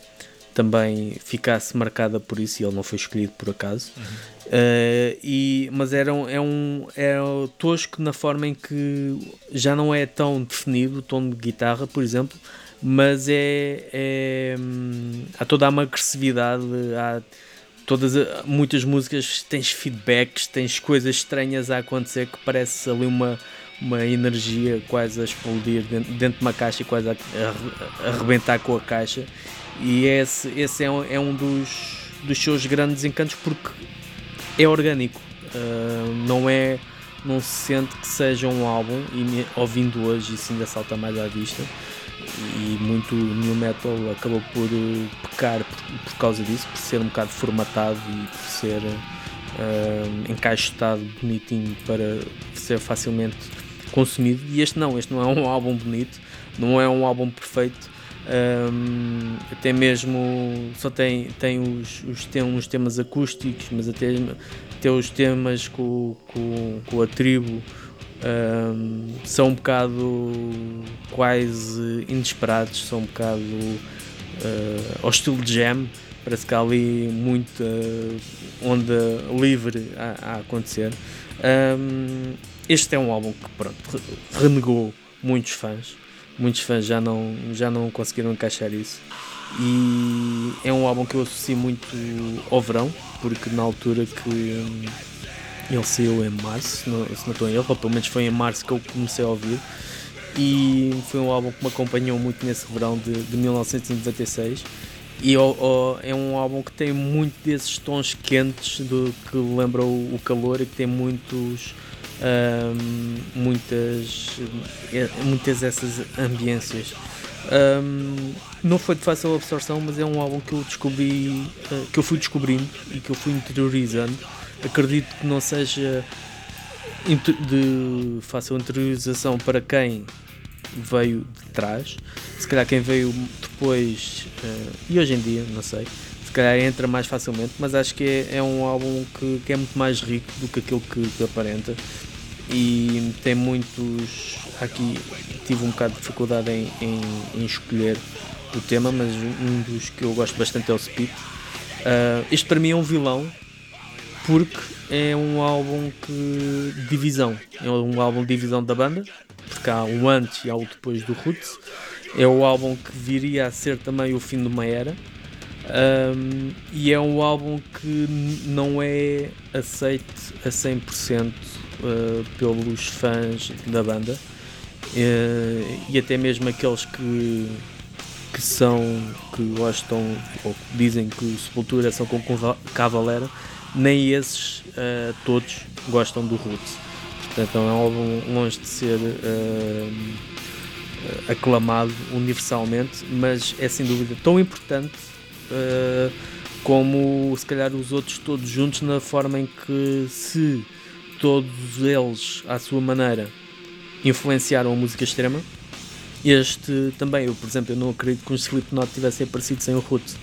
também ficasse marcada por isso e ele não foi escolhido por acaso. Uhum. Uh, e, mas era um, é um é tosco na forma em que já não é tão definido o tom de guitarra, por exemplo, mas é, é hum, há toda uma agressividade, há todas muitas músicas tens feedbacks, tens coisas estranhas a acontecer que parece ali uma uma energia quase a explodir dentro, dentro de uma caixa quase a arrebentar com a caixa e esse, esse é, um, é um dos, dos seus grandes encantos porque é orgânico, uh, não é não se sente que seja um álbum e ouvindo hoje isso ainda salta mais à vista. E muito new metal acabou por uh, pecar por, por, causa disso, por ser um bocado formatado e por ser uh, encaixotado bonitinho para ser facilmente consumido. E este não, este não é um álbum bonito, não é um álbum perfeito um, até mesmo só tem, tem os, os tem uns temas acústicos, mas até, até os temas com, com, com a tribo um, são um bocado quase inesperados, são um bocado uh, ao estilo de jam. Parece que há ali muita onda livre a, a acontecer. Um, este é um álbum que pronto, renegou muitos fãs muitos fãs já não, já não conseguiram encaixar isso. E é um álbum que eu associo muito ao verão, porque na altura que hum, ele saiu em março, não, se não estou em erro, ou pelo menos foi em março que eu comecei a ouvir. e foi um álbum que me acompanhou muito nesse verão de, de 1996 e é um álbum que tem muito desses tons quentes do, que lembram o, o calor e que tem muitos um, muitas muitas essas ambiências um, não foi de fácil absorção mas é um álbum que eu descobri uh, que eu fui descobrindo e que eu fui interiorizando acredito que não seja de fácil interiorização para quem veio de trás. Se calhar quem veio depois, uh, e hoje em dia, não sei, se calhar entra mais facilmente, mas acho que é, é um álbum que, que, é muito mais rico do que aquilo que, que, aparenta. E tem muitos. Aqui tive um bocado de dificuldade em, em, em, escolher o tema, mas um dos que eu gosto bastante é o Speed. Uh, este para mim é um vilão, porque é um álbum que divisão, é um álbum de divisão da banda, porque há um antes e há o depois do Roots. É o álbum que viria a ser também o fim de uma era. Um, e é um álbum que não é aceito a 100% uh, pelos fãs da banda uh, e até mesmo aqueles que, que são que gostam ou que dizem que Sepultura são com Cavalera nem esses uh, todos gostam do Roots. Portanto, é um álbum longe de ser aclamado universalmente, mas é sem dúvida tão importante como se calhar os outros todos juntos, na forma em que, se todos eles, à sua maneira, influenciaram a música extrema, este também, eu por exemplo, eu não acredito que os Slipknot tivessem aparecido sem o Roots.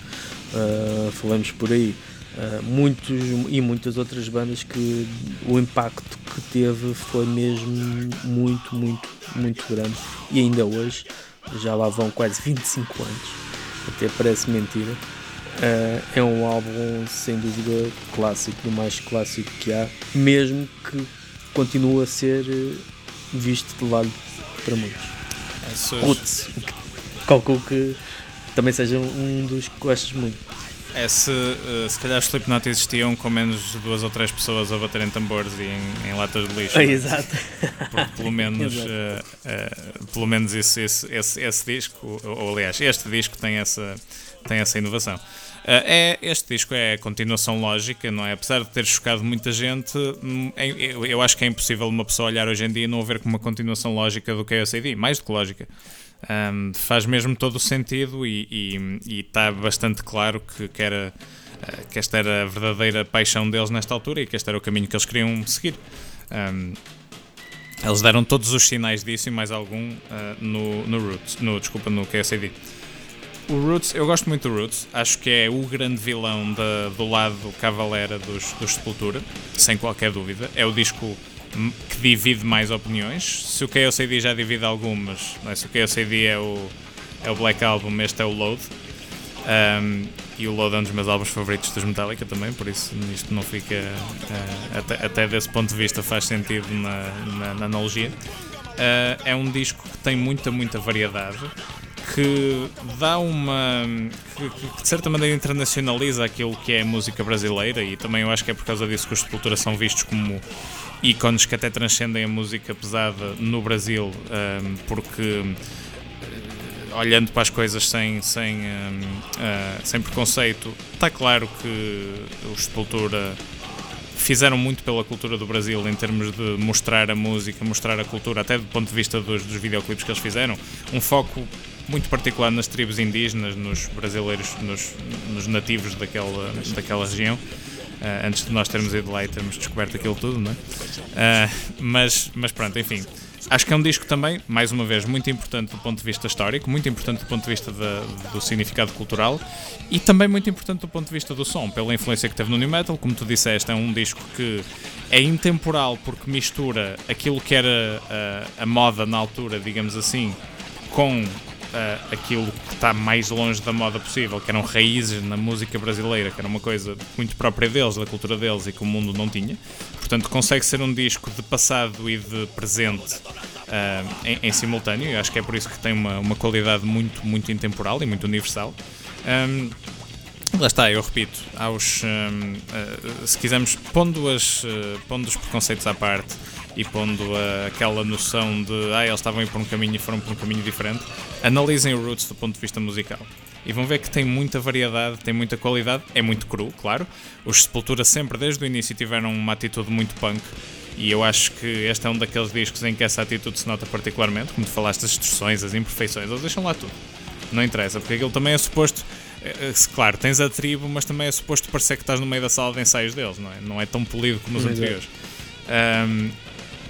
Uh, falamos por aí. Uh, muitos e muitas outras bandas que o impacto que teve foi mesmo muito, muito, muito grande e ainda hoje, já lá vão quase 25 anos, até parece mentira. Uh, é um álbum sem dúvida clássico, do mais clássico que há, mesmo que continue a ser visto de lado para muitos. Roots, calculo que também seja um dos que gostas muito. É se, uh, se calhar os Slipknot existiam com menos duas ou três pessoas a baterem tambores e em, em latas de lixo. É, exato. Porque pelo menos, uh, uh, pelo menos esse, esse, esse, esse, disco, ou, ou, aliás, este disco tem essa, tem essa inovação. É, este disco é a continuação lógica, não é? Apesar de ter chocado muita gente, hum, é, eu, acho que é impossível uma pessoa olhar hoje em dia e não ver como uma continuação lógica do é CD, mais do que lógica. Um, faz mesmo todo o sentido e está bastante claro que, que, era, uh, que esta era a verdadeira paixão deles nesta altura e que este era o caminho que eles queriam seguir. Um, eles deram todos os sinais disso e mais algum uh, no, no Roots, no, desculpa, no KSAD. O Roots, eu gosto muito do Roots, acho que é o grande vilão da, do lado cavalera dos, dos Sepultura, sem qualquer dúvida. É o disco que divide mais opiniões. Se o KOCD já divide algumas, é? se o KOCD é o, é o Black Album, este é o Load. Um, e o Load é um dos meus álbuns favoritos dos Metallica também, por isso isto não fica. Uh, até, até desse ponto de vista faz sentido na, na, na analogia. Uh, é um disco que tem muita, muita variedade que dá uma. Que, que, de certa maneira internacionaliza aquilo que é a música brasileira e também eu acho que é por causa disso que os Sepultura são vistos como ícones que até transcendem a música pesada no Brasil, um, porque eh, olhando para as coisas sem, sem, um, uh, sem preconceito, está claro que os Sepultura fizeram muito pela cultura do Brasil em termos de mostrar a música, mostrar a cultura, até do ponto de vista dos, dos videoclipes que eles fizeram. Um foco muito particular nas tribos indígenas, nos brasileiros, nos, nos nativos daquela, daquela região. Uh, antes de nós termos ido lá e termos descoberto aquilo tudo, não é? Uh, mas, mas pronto, enfim. Acho que é um disco também, mais uma vez, muito importante do ponto de vista histórico, muito importante do ponto de vista do significado cultural e também muito importante do ponto de vista do som, pela influência que teve no New Metal. Como tu disseste, é um disco que é intemporal porque mistura aquilo que era a, a moda na altura, digamos assim, com uh, aquilo que está mais longe da moda possível, que eram raízes na música brasileira, que era uma coisa muito própria deles, da cultura deles e que o mundo não tinha. Portanto, consegue ser um disco de passado e de presente uh, em, em, simultâneo. Eu acho que é por isso que tem uma, uma qualidade muito, muito intemporal e muito universal. Um, Lá está, eu repito, aos, uh, se quisermos, pondo, as, uh, pondo os preconceitos à parte e pondo uh, aquela noção de ah, eles estavam a ir por um caminho e foram por um caminho diferente, analisem o Roots do ponto de vista musical. E vão ver que tem muita variedade, tem muita qualidade, é muito cru, claro. Os Sepultura sempre desde o início tiveram uma atitude muito punk e eu acho que este é um daqueles discos em que essa atitude se nota particularmente, como tu falaste, as distorções, as imperfeições, eles deixam lá tudo. Não interessa, porque aquilo também é suposto claro, tens a tribo, mas também é suposto parecer que estás no meio da sala de ensaios deles, não é? Não é tão polido como os Exato. anteriores. Um,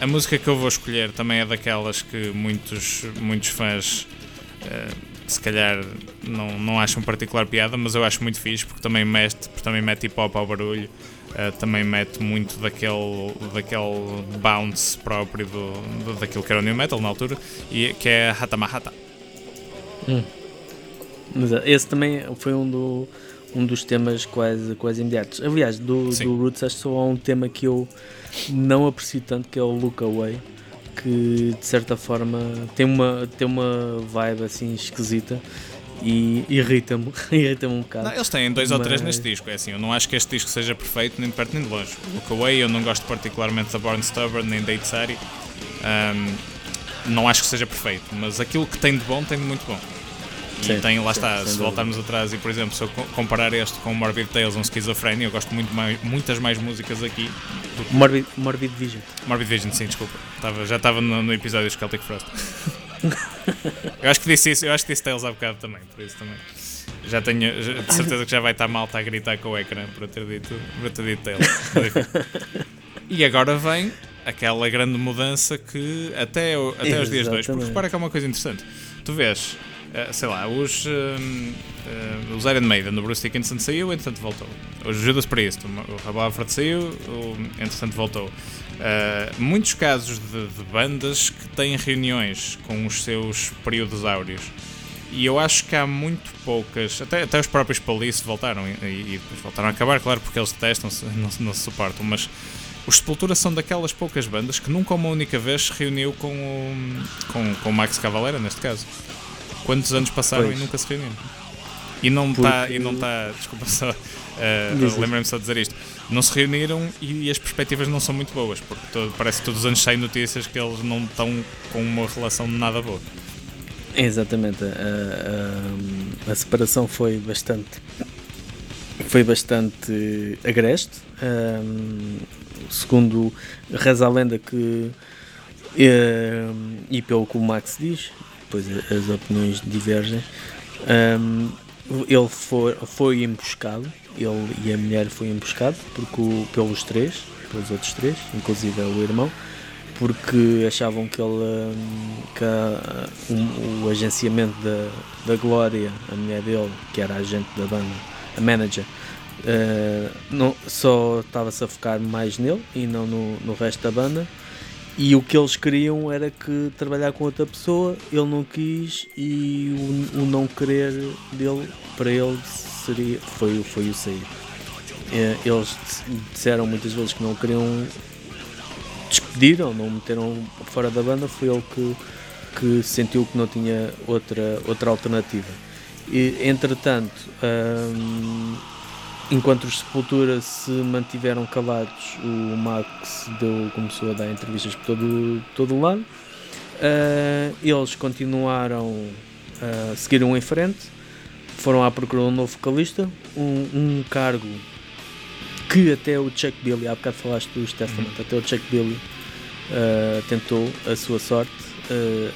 a música que eu vou escolher também é daquelas que muitos, muitos fãs uh, se calhar não, não acham particular piada, mas eu acho muito fixe porque também mete, porque também mete hip hop ao barulho, uh, também mete muito daquele, daquele bounce próprio do, do, daquilo que era o new metal na altura, e, que é Hatama Hata. Hum. Mas eh, esse também foi um, do, um dos temas quase, quase imediatos. Aliás, do, do Roots acho que só há um tema que eu não aprecio tanto, que é o Look Away, que de certa forma tem uma, tem uma vibe assim esquisita e irrita-me irrita um bocado. Não, eles têm dois mas... ou três neste disco, é assim, eu não acho que este disco seja perfeito nem de perto nem de longe. Look Away eu não gosto particularmente da Born Stubborn nem da Itzari. Um, não acho que seja perfeito, mas aquilo que tem de bom tem de muito bom. E sim, tem, lá sim, está, se voltarmos atrás e, por exemplo, se eu comparar este com Morbid Tales, um Schizophrenia, eu gosto muito mais, muitas mais músicas aqui. Do... Morbid, Morbid Vision. Morbid Vision, sim, desculpa. Tava, já estava no, no, episódio Celtic Frost. eu acho que disse isso, eu acho que disse Tales há bocado também, por isso também. Já tenho, já, de certeza que já vai estar malta a gritar com o ecrã por ter dito, por ter dito Tales. e agora vem aquela grande mudança que até, até os dias de hoje, porque repara que é uma coisa interessante. Tu vês Uh, sei lá, os, uh, uh, os Iron Maiden do Bruce Dickinson saiu, entretanto voltou. Os Judas Priest, o Rob Alfred saiu, o, entretanto voltou. muitos casos de, de, bandas que têm reuniões com os seus períodos áureos. E eu acho que há muito poucas, até, até os próprios Police voltaram e, e depois voltaram a acabar, claro, porque eles detestam-se, não, não se suportam, mas os Sepultura são daquelas poucas bandas que nunca uma única vez se reuniu com o, com, com o Max Cavalera, neste caso. Quantos anos passaram pois. e nunca se reuniram? E não está, Porque... e não está, desculpa só, uh, lembrei-me só de dizer isto, não se reuniram e as perspectivas não são muito boas, porque todo, parece que todos os anos saem notícias que eles não estão com uma relação nada boa. Exatamente, a, a, a separação foi bastante foi bastante agreste. Um, segundo reza a lenda que, um, e pelo que o Max diz, depois as opiniões divergem. Um, ele foi, foi emboscado, ele e a mulher foi emboscado porque o, pelos três, pelos outros três, inclusive o irmão, porque achavam que ele que a, um, o agenciamento da, da Glória, a mulher dele, que era a agente da banda, a manager, uh, não, só estava-se a focar mais nele e não no, no resto da banda e o que eles queriam era que trabalhar com outra pessoa, ele não quis e o, o não querer dele para ele seria, foi, foi o sair. É, eles disseram muitas vezes que não queriam despedir ou não meteram fora da banda, foi ele que, que sentiu que não tinha outra, outra alternativa. E, entretanto, hum, enquanto os Sepultura se mantiveram calados, o Max deu, começou a dar entrevistas por todo, todo o lado. Uh, eles continuaram, a uh, seguiram em frente, foram à procura de um novo vocalista, um, um, cargo que até o Chuck Billy, há bocado falaste do Testament, uhum. até o Chuck Billy uh, tentou a sua sorte,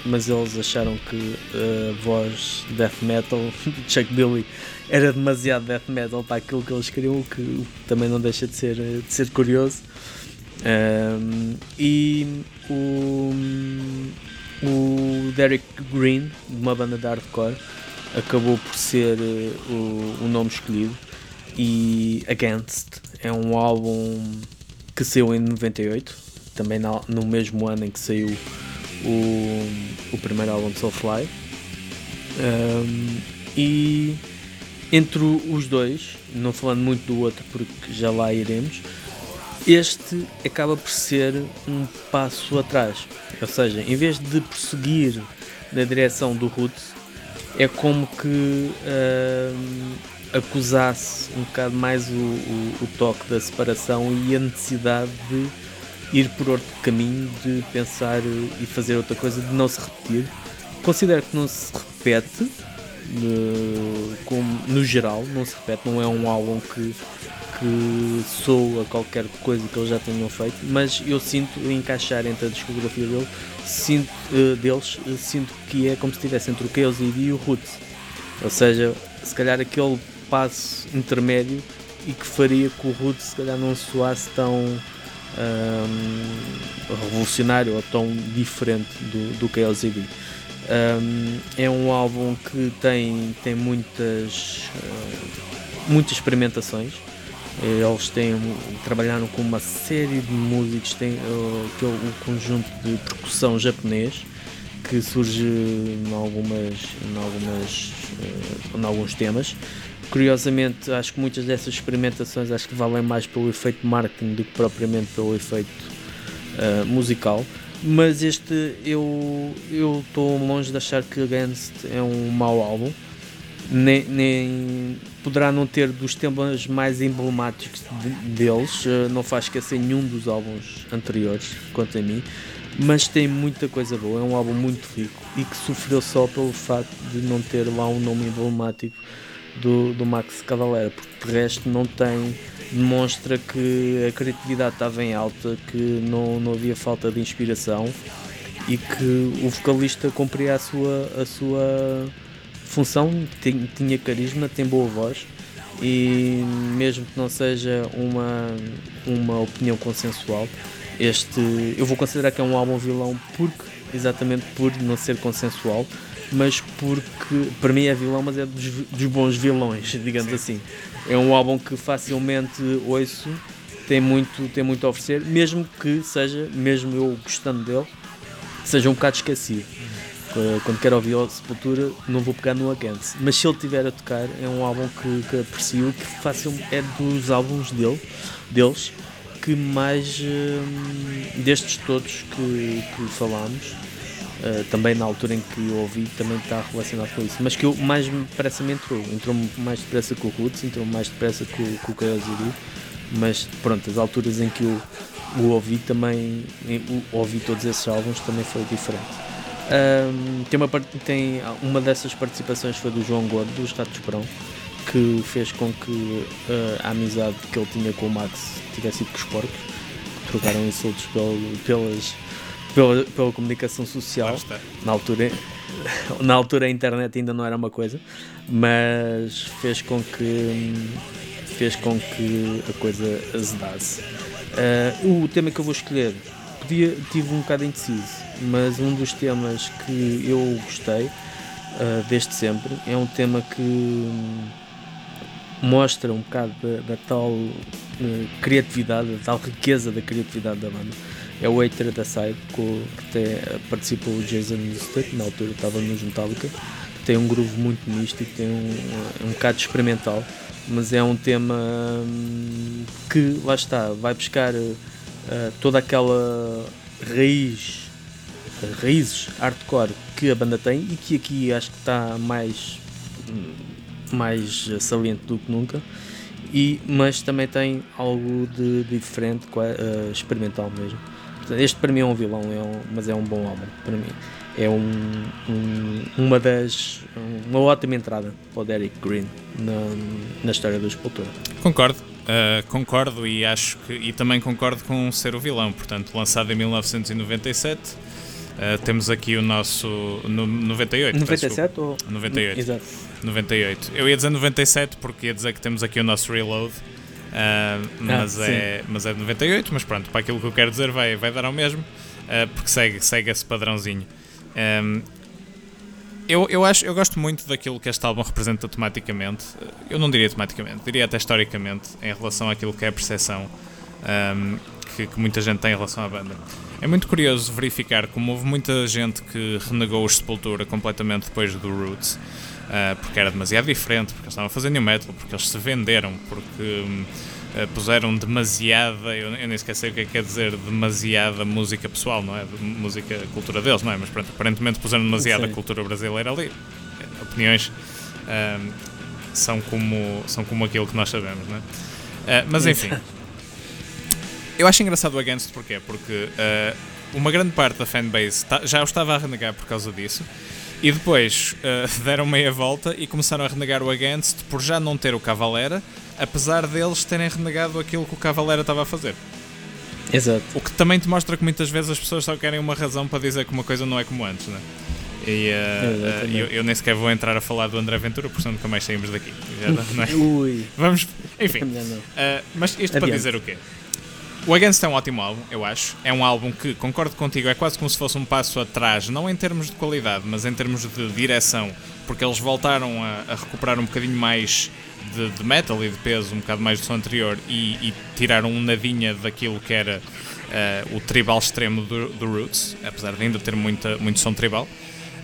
mas eles acharam que a voz death metal de Chuck Billy era demasiado death metal para aquilo que eles queriam, o que também não deixa de ser, de ser curioso. Um, e o, o Derek Green, de uma banda de hardcore, acabou por ser uh, o, o nome escolhido. E Against é um álbum que saiu em 98, também no mesmo ano em que saiu o, o primeiro álbum de Soulfly. Um, e entre os dois, não falando muito do outro porque já lá iremos, este acaba por ser um passo atrás. Ou seja, em vez de prosseguir na direção do Roots, é como que uh, acusasse um bocado mais o, o, o, toque da separação e a necessidade de ir por outro caminho, de pensar e fazer outra coisa, de não se repetir. Considero que não se repete, no, como, no geral, não se repete, não é um álbum que, que soa qualquer coisa que eles já tenham feito, mas eu sinto encaixar entre a discografia dele, sinto, uh, deles, uh, sinto que é como se estivesse entre o Chaos e o Roots. Ou seja, se calhar aquele passo intermédio e que faria que o Roots se calhar não soasse tão um, revolucionário ou tão diferente do, do KLZB. Um, é um álbum que tem, tem muitas, uh, muitas experimentações. Eles têm, trabalharam com uma série de músicos, tem uh, que é o conjunto de percussão japonês que surge em, algumas, em, algumas, uh, em alguns temas. Curiosamente, acho que muitas dessas experimentações acho que valem mais pelo efeito marketing do que propriamente pelo efeito musical. Mas este eu eu estou longe de achar que Against é um mau álbum. Nem, nem poderá não ter dos temas mais emblemáticos de, deles, uh, não faz esquecer nenhum dos álbuns anteriores, quanto a mim, mas tem muita coisa boa. É um álbum muito rico e que sofreu só pelo facto de não ter lá um nome emblemático do, do Max Cavalera, porque de resto não tem, demonstra que a criatividade estava em alta, que não, não havia falta de inspiração e que o vocalista cumpria a sua, a sua função, tinha, tinha carisma, tem boa voz e mesmo que não seja uma, uma opinião consensual, este eu vou considerar que é um álbum vilão porque exatamente por não ser consensual mas porque para mim é vilão, mas é dos, dos bons vilões, digamos Sim. assim. É um álbum que facilmente ouço, tem muito, tem muito a oferecer, mesmo que seja, mesmo eu gostando dele, seja um bocado esquecido. Quando quero ouvir a Sepultura, não vou pegar no Against. Mas se ele tiver a tocar, é um álbum que, que aprecio, que fácil, é dos álbuns dele, deles que mais hum, destes todos que, que falámos Uh, também na altura em que eu ouvi também está relacionado com isso, mas que eu mais depressa me entrou, entrou mais depressa com o Roots, entrou mais depressa com, com o Curiosity, mas pronto, as alturas em que eu o ouvi também, o, ouvi todos esses álbuns também foi diferente. Um, tem, uma, tem uma dessas participações foi do João Gordo, dos Ratos Perão, que fez com que uh, a amizade que ele tinha com o Max tivesse ido com os porcos, trocaram insultos pelas pela, pela comunicação social. Na altura, na altura a internet ainda não era uma coisa, mas fez com que fez com que a coisa azedasse. Uh, o tema que eu vou escolher podia, tive um bocado indeciso, mas um dos temas que eu gostei uh, desde sempre é um tema que mostra um bocado da, da tal uh, criatividade, da tal riqueza da criatividade da banda é o Hater da Side, que até participou o Jason Newsted, na altura estava nos Metallica. Tem um groove muito místico, tem um, um bocado experimental, mas é um tema hum, que, lá está, vai buscar uh, toda aquela raiz, raízes hardcore que a banda tem e que aqui acho que está mais, mais saliente do que nunca. E, mas também tem algo de, diferente, experimental mesmo. Este para mim é um vilão, é um, mas é um bom álbum para mim. É um, um, uma das. uma ótima entrada para o Derek Green na, na história do Sepultura. Concordo. Uh, concordo e acho que e também concordo com ser o vilão, portanto, lançado em 1997. Uh, temos aqui o nosso no, 98. 97 ou 98. Exato. 98. Eu ia dizer 97 porque ia dizer que temos aqui o nosso reload Uh, mas, ah, é, mas é de 98, mas pronto, para aquilo que eu quero dizer vai, vai dar ao mesmo, uh, porque segue, segue esse padrãozinho. Um, eu, eu, acho, eu gosto muito daquilo que este álbum representa tematicamente, eu não diria tematicamente, diria até historicamente, em relação àquilo que é a percepção um, que, que, muita gente tem em relação à banda. É muito curioso verificar como houve muita gente que renegou os Sepultura completamente depois do Roots uh, porque era demasiado diferente, porque eles estavam a fazer new metal, porque eles se venderam, porque uh, puseram demasiada, eu, eu nem esqueci o que é que quer dizer demasiada música pessoal, não é? Música, cultura deles, não é? Mas pronto, aparentemente puseram demasiada cultura brasileira ali. Opiniões. Uh, são, como, são como aquilo que nós sabemos, não é? Uh, mas enfim, eu acho engraçado o Against porquê? Porque uma grande parte da fanbase já o estava a renegar por causa disso. E depois uh, deram meia volta e começaram a renegar o Against por já não ter o Cavalera, apesar deles terem renegado aquilo que o Cavalera estava a fazer. Exato. O que também te mostra que muitas vezes as pessoas só querem uma razão para dizer que uma coisa não é como antes, né? E uh, eu, eu, nem sequer vou entrar a falar do André Ventura, porque nunca mais saímos daqui. Já, não é? Ui. Vamos. Enfim. Uh, mas isto Adiante. para dizer o quê? O Against é um ótimo álbum, eu acho. É um álbum que, concordo contigo, é quase como se fosse um passo atrás, não em termos de qualidade, mas em termos de direção, porque eles voltaram a, a recuperar um bocadinho mais de, de, metal e de peso, um bocado mais do som anterior, e, e tiraram um nadinha daquilo que era uh, o tribal extremo do, do, Roots, apesar de ainda ter muita, muito som tribal.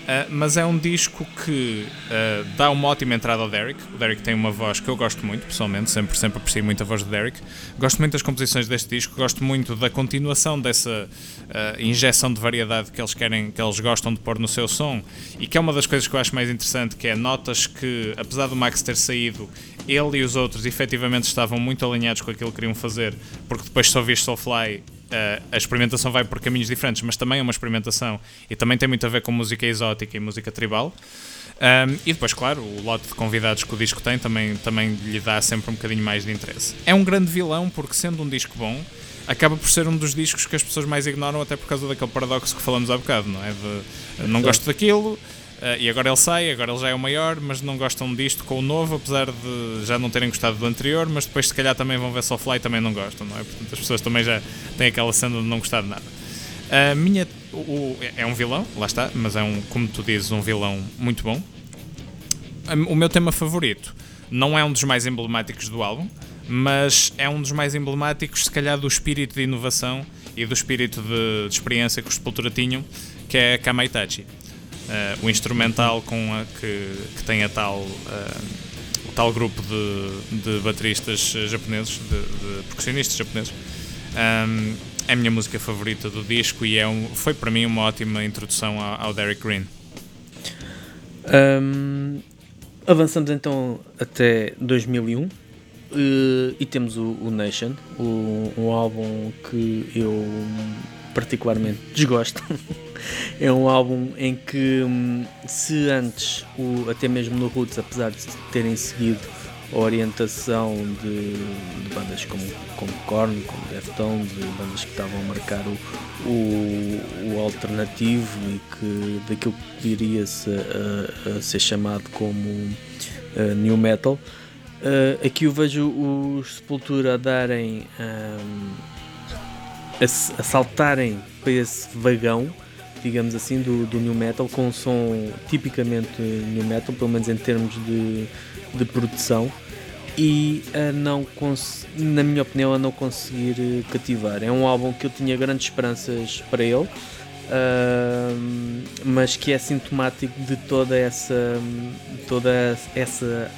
Uh, mas é um disco que uh, dá uma ótima entrada ao Derek. O Derek tem uma voz que eu gosto muito, pessoalmente, sempre, sempre aprecio muito a voz do Derek. Gosto muito das composições deste disco, gosto muito da continuação dessa uh, injeção de variedade que eles querem, que eles gostam de pôr no seu som e que é uma das coisas que eu acho mais interessante, que é notas que, apesar do Max ter saído, ele e os outros efetivamente estavam muito alinhados com aquilo que queriam fazer, porque depois só viste Soulfly Uh, a experimentação vai por caminhos diferentes, mas também é uma experimentação e também tem muito a ver com música exótica e música tribal. Um, e depois, claro, o lote de convidados que o disco tem também, também lhe dá sempre um bocadinho mais de interesse. É um grande vilão, porque sendo um disco bom, acaba por ser um dos discos que as pessoas mais ignoram, até por causa daquele paradoxo que falamos há bocado, não é? De, não gosto daquilo, Uh, e agora ele sai, agora ele já é o maior, mas não gostam disto com o novo, apesar de já não terem gostado do anterior, mas depois se calhar também vão ver Soulfly e também não gostam, não é? Portanto as pessoas também já têm aquela cena de não gostar de nada. A minha. O, é um vilão, lá está, mas é um, como tu dizes, um vilão muito bom. O meu tema favorito não é um dos mais emblemáticos do álbum, mas é um dos mais emblemáticos, se calhar, do espírito de inovação e do espírito de, de experiência que os Sepultura tinham, que é Kamaitachi uh, o instrumental com a, que, que tem a tal, uh, o tal grupo de, de bateristas japoneses, de, de percussionistas japoneses. Um, é a minha música favorita do disco e é um, foi para mim uma ótima introdução ao, ao Derek Green. Um, avançamos então até 2001 uh, eh, e temos o, o Nation, o, um álbum que eu particularmente desgosto. é um álbum em que, hum, se antes, o, até mesmo no Roots, apesar de terem seguido a orientação de, de bandas como, como Korn, como Deftones, de bandas que estavam a marcar o, o, o alternativo e que daquilo que viria-se a, a, ser chamado como uh, New Metal, uh, aqui eu vejo os Sepultura a darem. Um, a, a saltarem para esse vagão, digamos assim, do, do new metal, com um som tipicamente new metal, pelo menos em termos de, de produção, e a não na minha opinião, a não conseguir eh, cativar. É um álbum que eu tinha grandes esperanças para ele. Uh, mas que é sintomático de toda essa toda essa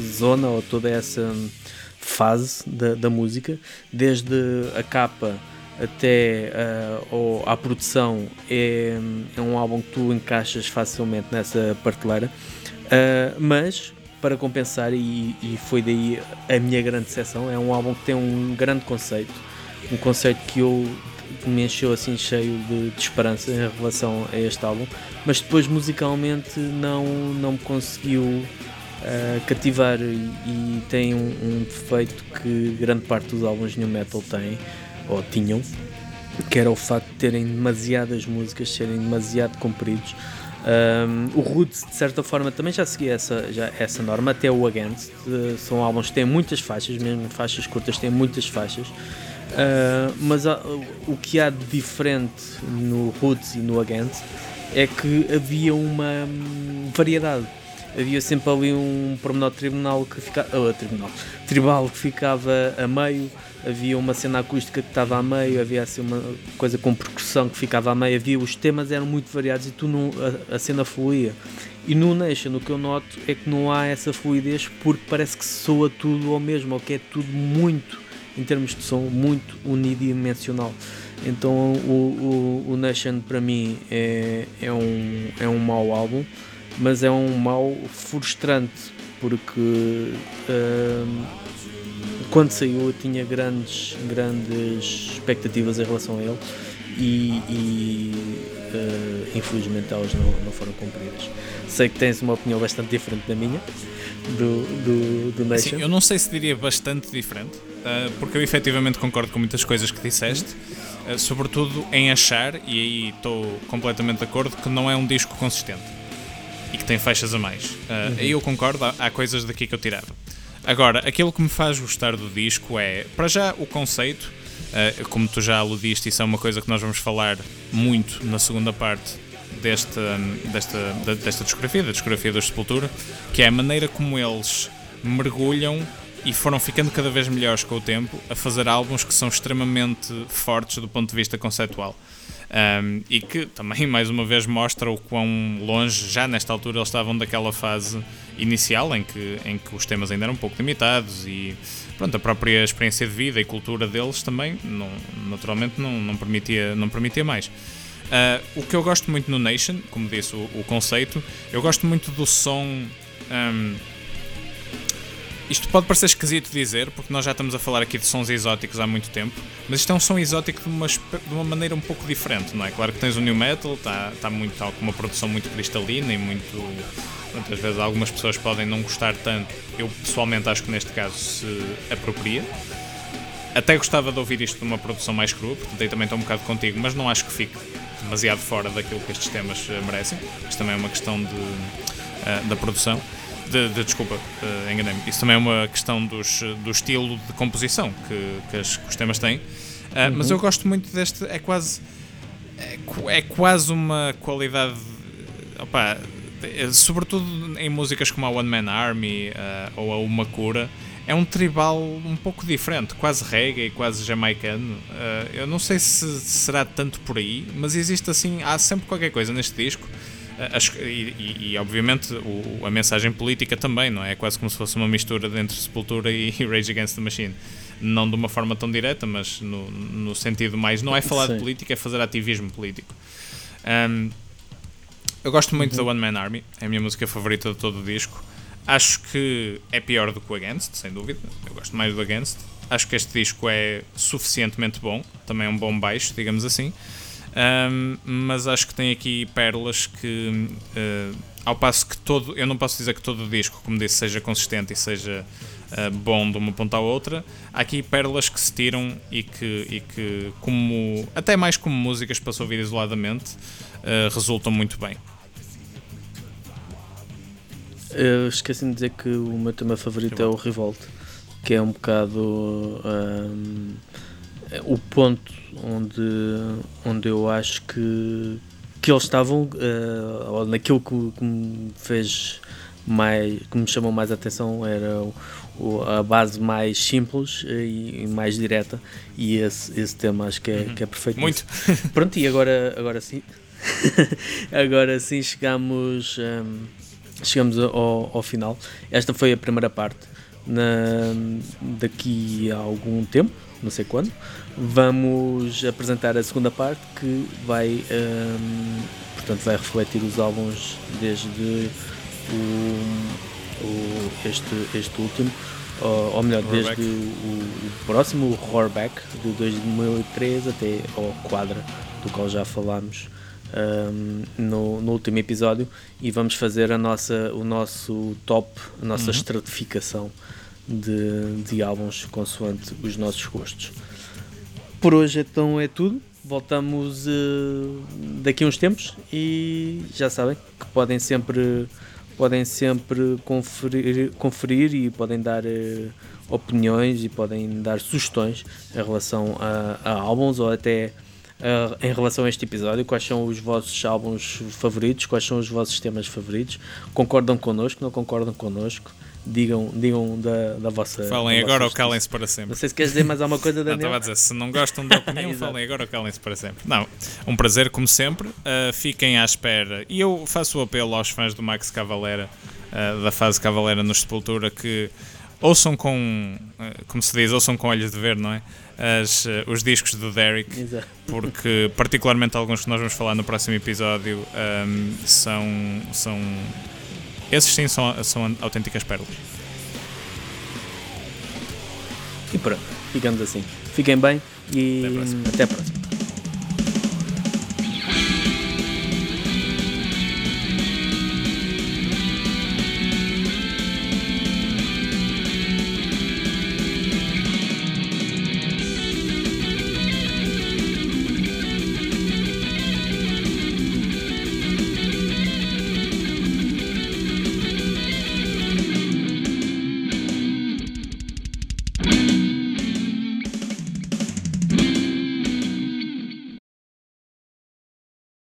zona ou toda essa fase da, da música desde a capa até uh, à produção é, é, um álbum que tu encaixas facilmente nessa prateleira, uh, mas para compensar, e, e, foi daí a minha grande decepção, é um álbum que tem um grande conceito, um conceito que eu que me encheu assim cheio de, de, esperança em relação a este álbum, mas depois musicalmente não, não me conseguiu uh, cativar e, e tem um, um defeito que grande parte dos álbuns New Metal tem ou tinham, que era o facto de terem demasiadas músicas, serem demasiado compridos. Um, o Roots, de certa forma, também já seguia essa, já, essa norma, até o Against. São álbuns que têm muitas faixas, mesmo faixas curtas têm muitas faixas. Uh, mas o que há de diferente no Roots e no Against é que havia uma um, variedade. Havia sempre ali um pormenor tribunal que ficava. Oh, tribunal, tribal que ficava a meio havia uma cena acústica que estava a meio, havia assim uma coisa com percussão que ficava a meio, havia os temas eram muito variados e tu não, a, a, cena fluía. E no Nation o que eu noto é que não há essa fluidez porque parece que soa tudo ao mesmo, ou que é tudo muito, em termos de som, muito unidimensional. Então o, o, o Nation para mim é, é, um, é um mau álbum, mas é um mau frustrante porque uh, quando saiu eu tinha grandes, grandes expectativas em relação a ele e, e uh, infelizmente elas não, não foram cumpridas. Sei que tens uma opinião bastante diferente da minha do, do, do Nation. Sim, eu não sei se diria bastante diferente, uh, porque eu efetivamente concordo com muitas coisas que disseste, uh, sobretudo em achar, e aí estou completamente de acordo, que não é um disco consistente e que tem faixas a mais. Uhum. Aí eu concordo, há, há coisas daqui que eu tirava. Agora, aquilo que me faz gostar do disco é, para já, o conceito Uh, como tu já aludiste, isso é uma coisa que nós vamos falar muito na segunda parte desta, desta, desta discografia, da discografia da Sepultura, que é a maneira como eles mergulham e foram ficando cada vez melhores com o tempo a fazer álbuns que são extremamente fortes do ponto de vista conceptual. Um, e que também, mais uma vez, mostra o quão longe, já nesta altura, eles estavam daquela fase inicial em que, em que os temas ainda eram um pouco limitados e pronto, a própria experiência de vida e cultura deles também, não, naturalmente, não, não, permitia, não permitia mais. Uh, o que eu gosto muito no Nation, como disse o, o conceito, eu gosto muito do som. Um, isto pode parecer esquisito dizer, porque nós já estamos a falar aqui de sons exóticos há muito tempo, mas isto é um som exótico de uma, de uma maneira um pouco diferente, não é? Claro que tens o New Metal, está tá muito, tá com uma produção muito cristalina e muito. Muitas vezes algumas pessoas podem não gostar tanto. Eu pessoalmente acho que neste caso se apropria. Até gostava de ouvir isto de uma produção mais crua, portanto aí também estou um bocado contigo, mas não acho que fique demasiado fora daquilo que estes temas eh, merecem. Isto também é uma questão de, uh, da produção. De, de, desculpa, uh, enganei-me. Isso também é uma questão dos, do estilo de composição que, que, as, que os temas têm. Uh, uhum. Mas eu gosto muito deste. É quase. É, é quase uma qualidade. Opa, sobretudo em músicas como a One Man Army uh, ou a Uma Cura, é um tribal um pouco diferente, quase reggae, quase jamaicano. Eu não sei se será tanto por aí, mas existe assim, há sempre qualquer coisa neste disco e, e, e, obviamente o, a mensagem política também, não é? É quase como se fosse uma mistura entre Sepultura e Rage Against the Machine. Não de uma forma tão direta, mas no, no sentido mais. Não é falar Sim. de política, é fazer ativismo político. Um, eu gosto muito uhum. da One Man Army, é a minha música favorita de todo o disco. Acho que é pior do que o Against, sem dúvida. Eu gosto mais do Against. Acho que este disco é suficientemente bom, também é um bom baixo, digamos assim. Um, mas acho que tem aqui pérolas que, uh, ao passo que todo, eu não posso dizer que todo o disco, como disse, seja consistente e seja uh, bom de uma ponta à outra. Há aqui pérolas que se tiram e que, e que como, até mais como músicas para se ouvir isoladamente, uh, resultam muito bem. Eu esqueci de dizer que o meu tema favorito Revolt. é o Revolt, que é um bocado um, o ponto onde, onde eu acho que, que eles estavam, uh, ou naquilo que, que, me fez mais, que me chamou mais atenção era o, o, a base mais simples e, e, mais direta e esse, esse tema acho que é, uhum. que é perfeito. Muito. Pronto, e agora, agora sim, agora sim chegamos, um, chegamos ao, ao final. Esta foi a primeira parte. Na, daqui a algum tempo, não sei quando, vamos apresentar a segunda parte que vai, um, portanto, vai refletir os álbuns desde o, o este, este último, ou, ou melhor, desde o, o, próximo, o Horrorback, de 2003 até ao Quadra, do qual já falámos. Um, no, no, último episódio e vamos fazer a nossa, o nosso top, a nossa uhum. estratificação de, de álbuns consoante os nossos gostos. Por hoje então é tudo. Voltamos uh, daqui a uns tempos e já sabem que podem sempre podem sempre conferir, conferir e podem dar uh, opiniões e podem dar sugestões em relação a, a álbuns ou até uh, em relação a este episódio, quais são os vossos álbuns favoritos, quais são os vossos temas favoritos, concordam connosco, não concordam connosco, digam, digam da, da vossa. Falem da agora ou calem-se para sempre. Não sei se queres dizer mais alguma coisa, Daniel. Não, estava a dizer, se não gostam da opinião, falem agora ou calem-se para sempre. Não, um prazer, como sempre. Uh, fiquem à espera. E eu faço o apelo aos fãs do Max Cavalera, uh, da fase Cavalera no Sepultura, que ouçam com, uh, como se diz, ouçam com olhos de ver, não é? As, os discos do Derek, Exato. porque particularmente alguns que nós vamos falar no próximo episódio um, são, são esses sim são, são autênticas pérolas. E pronto, ficamos assim. Fiquem bem e até a próxima. Até a próxima.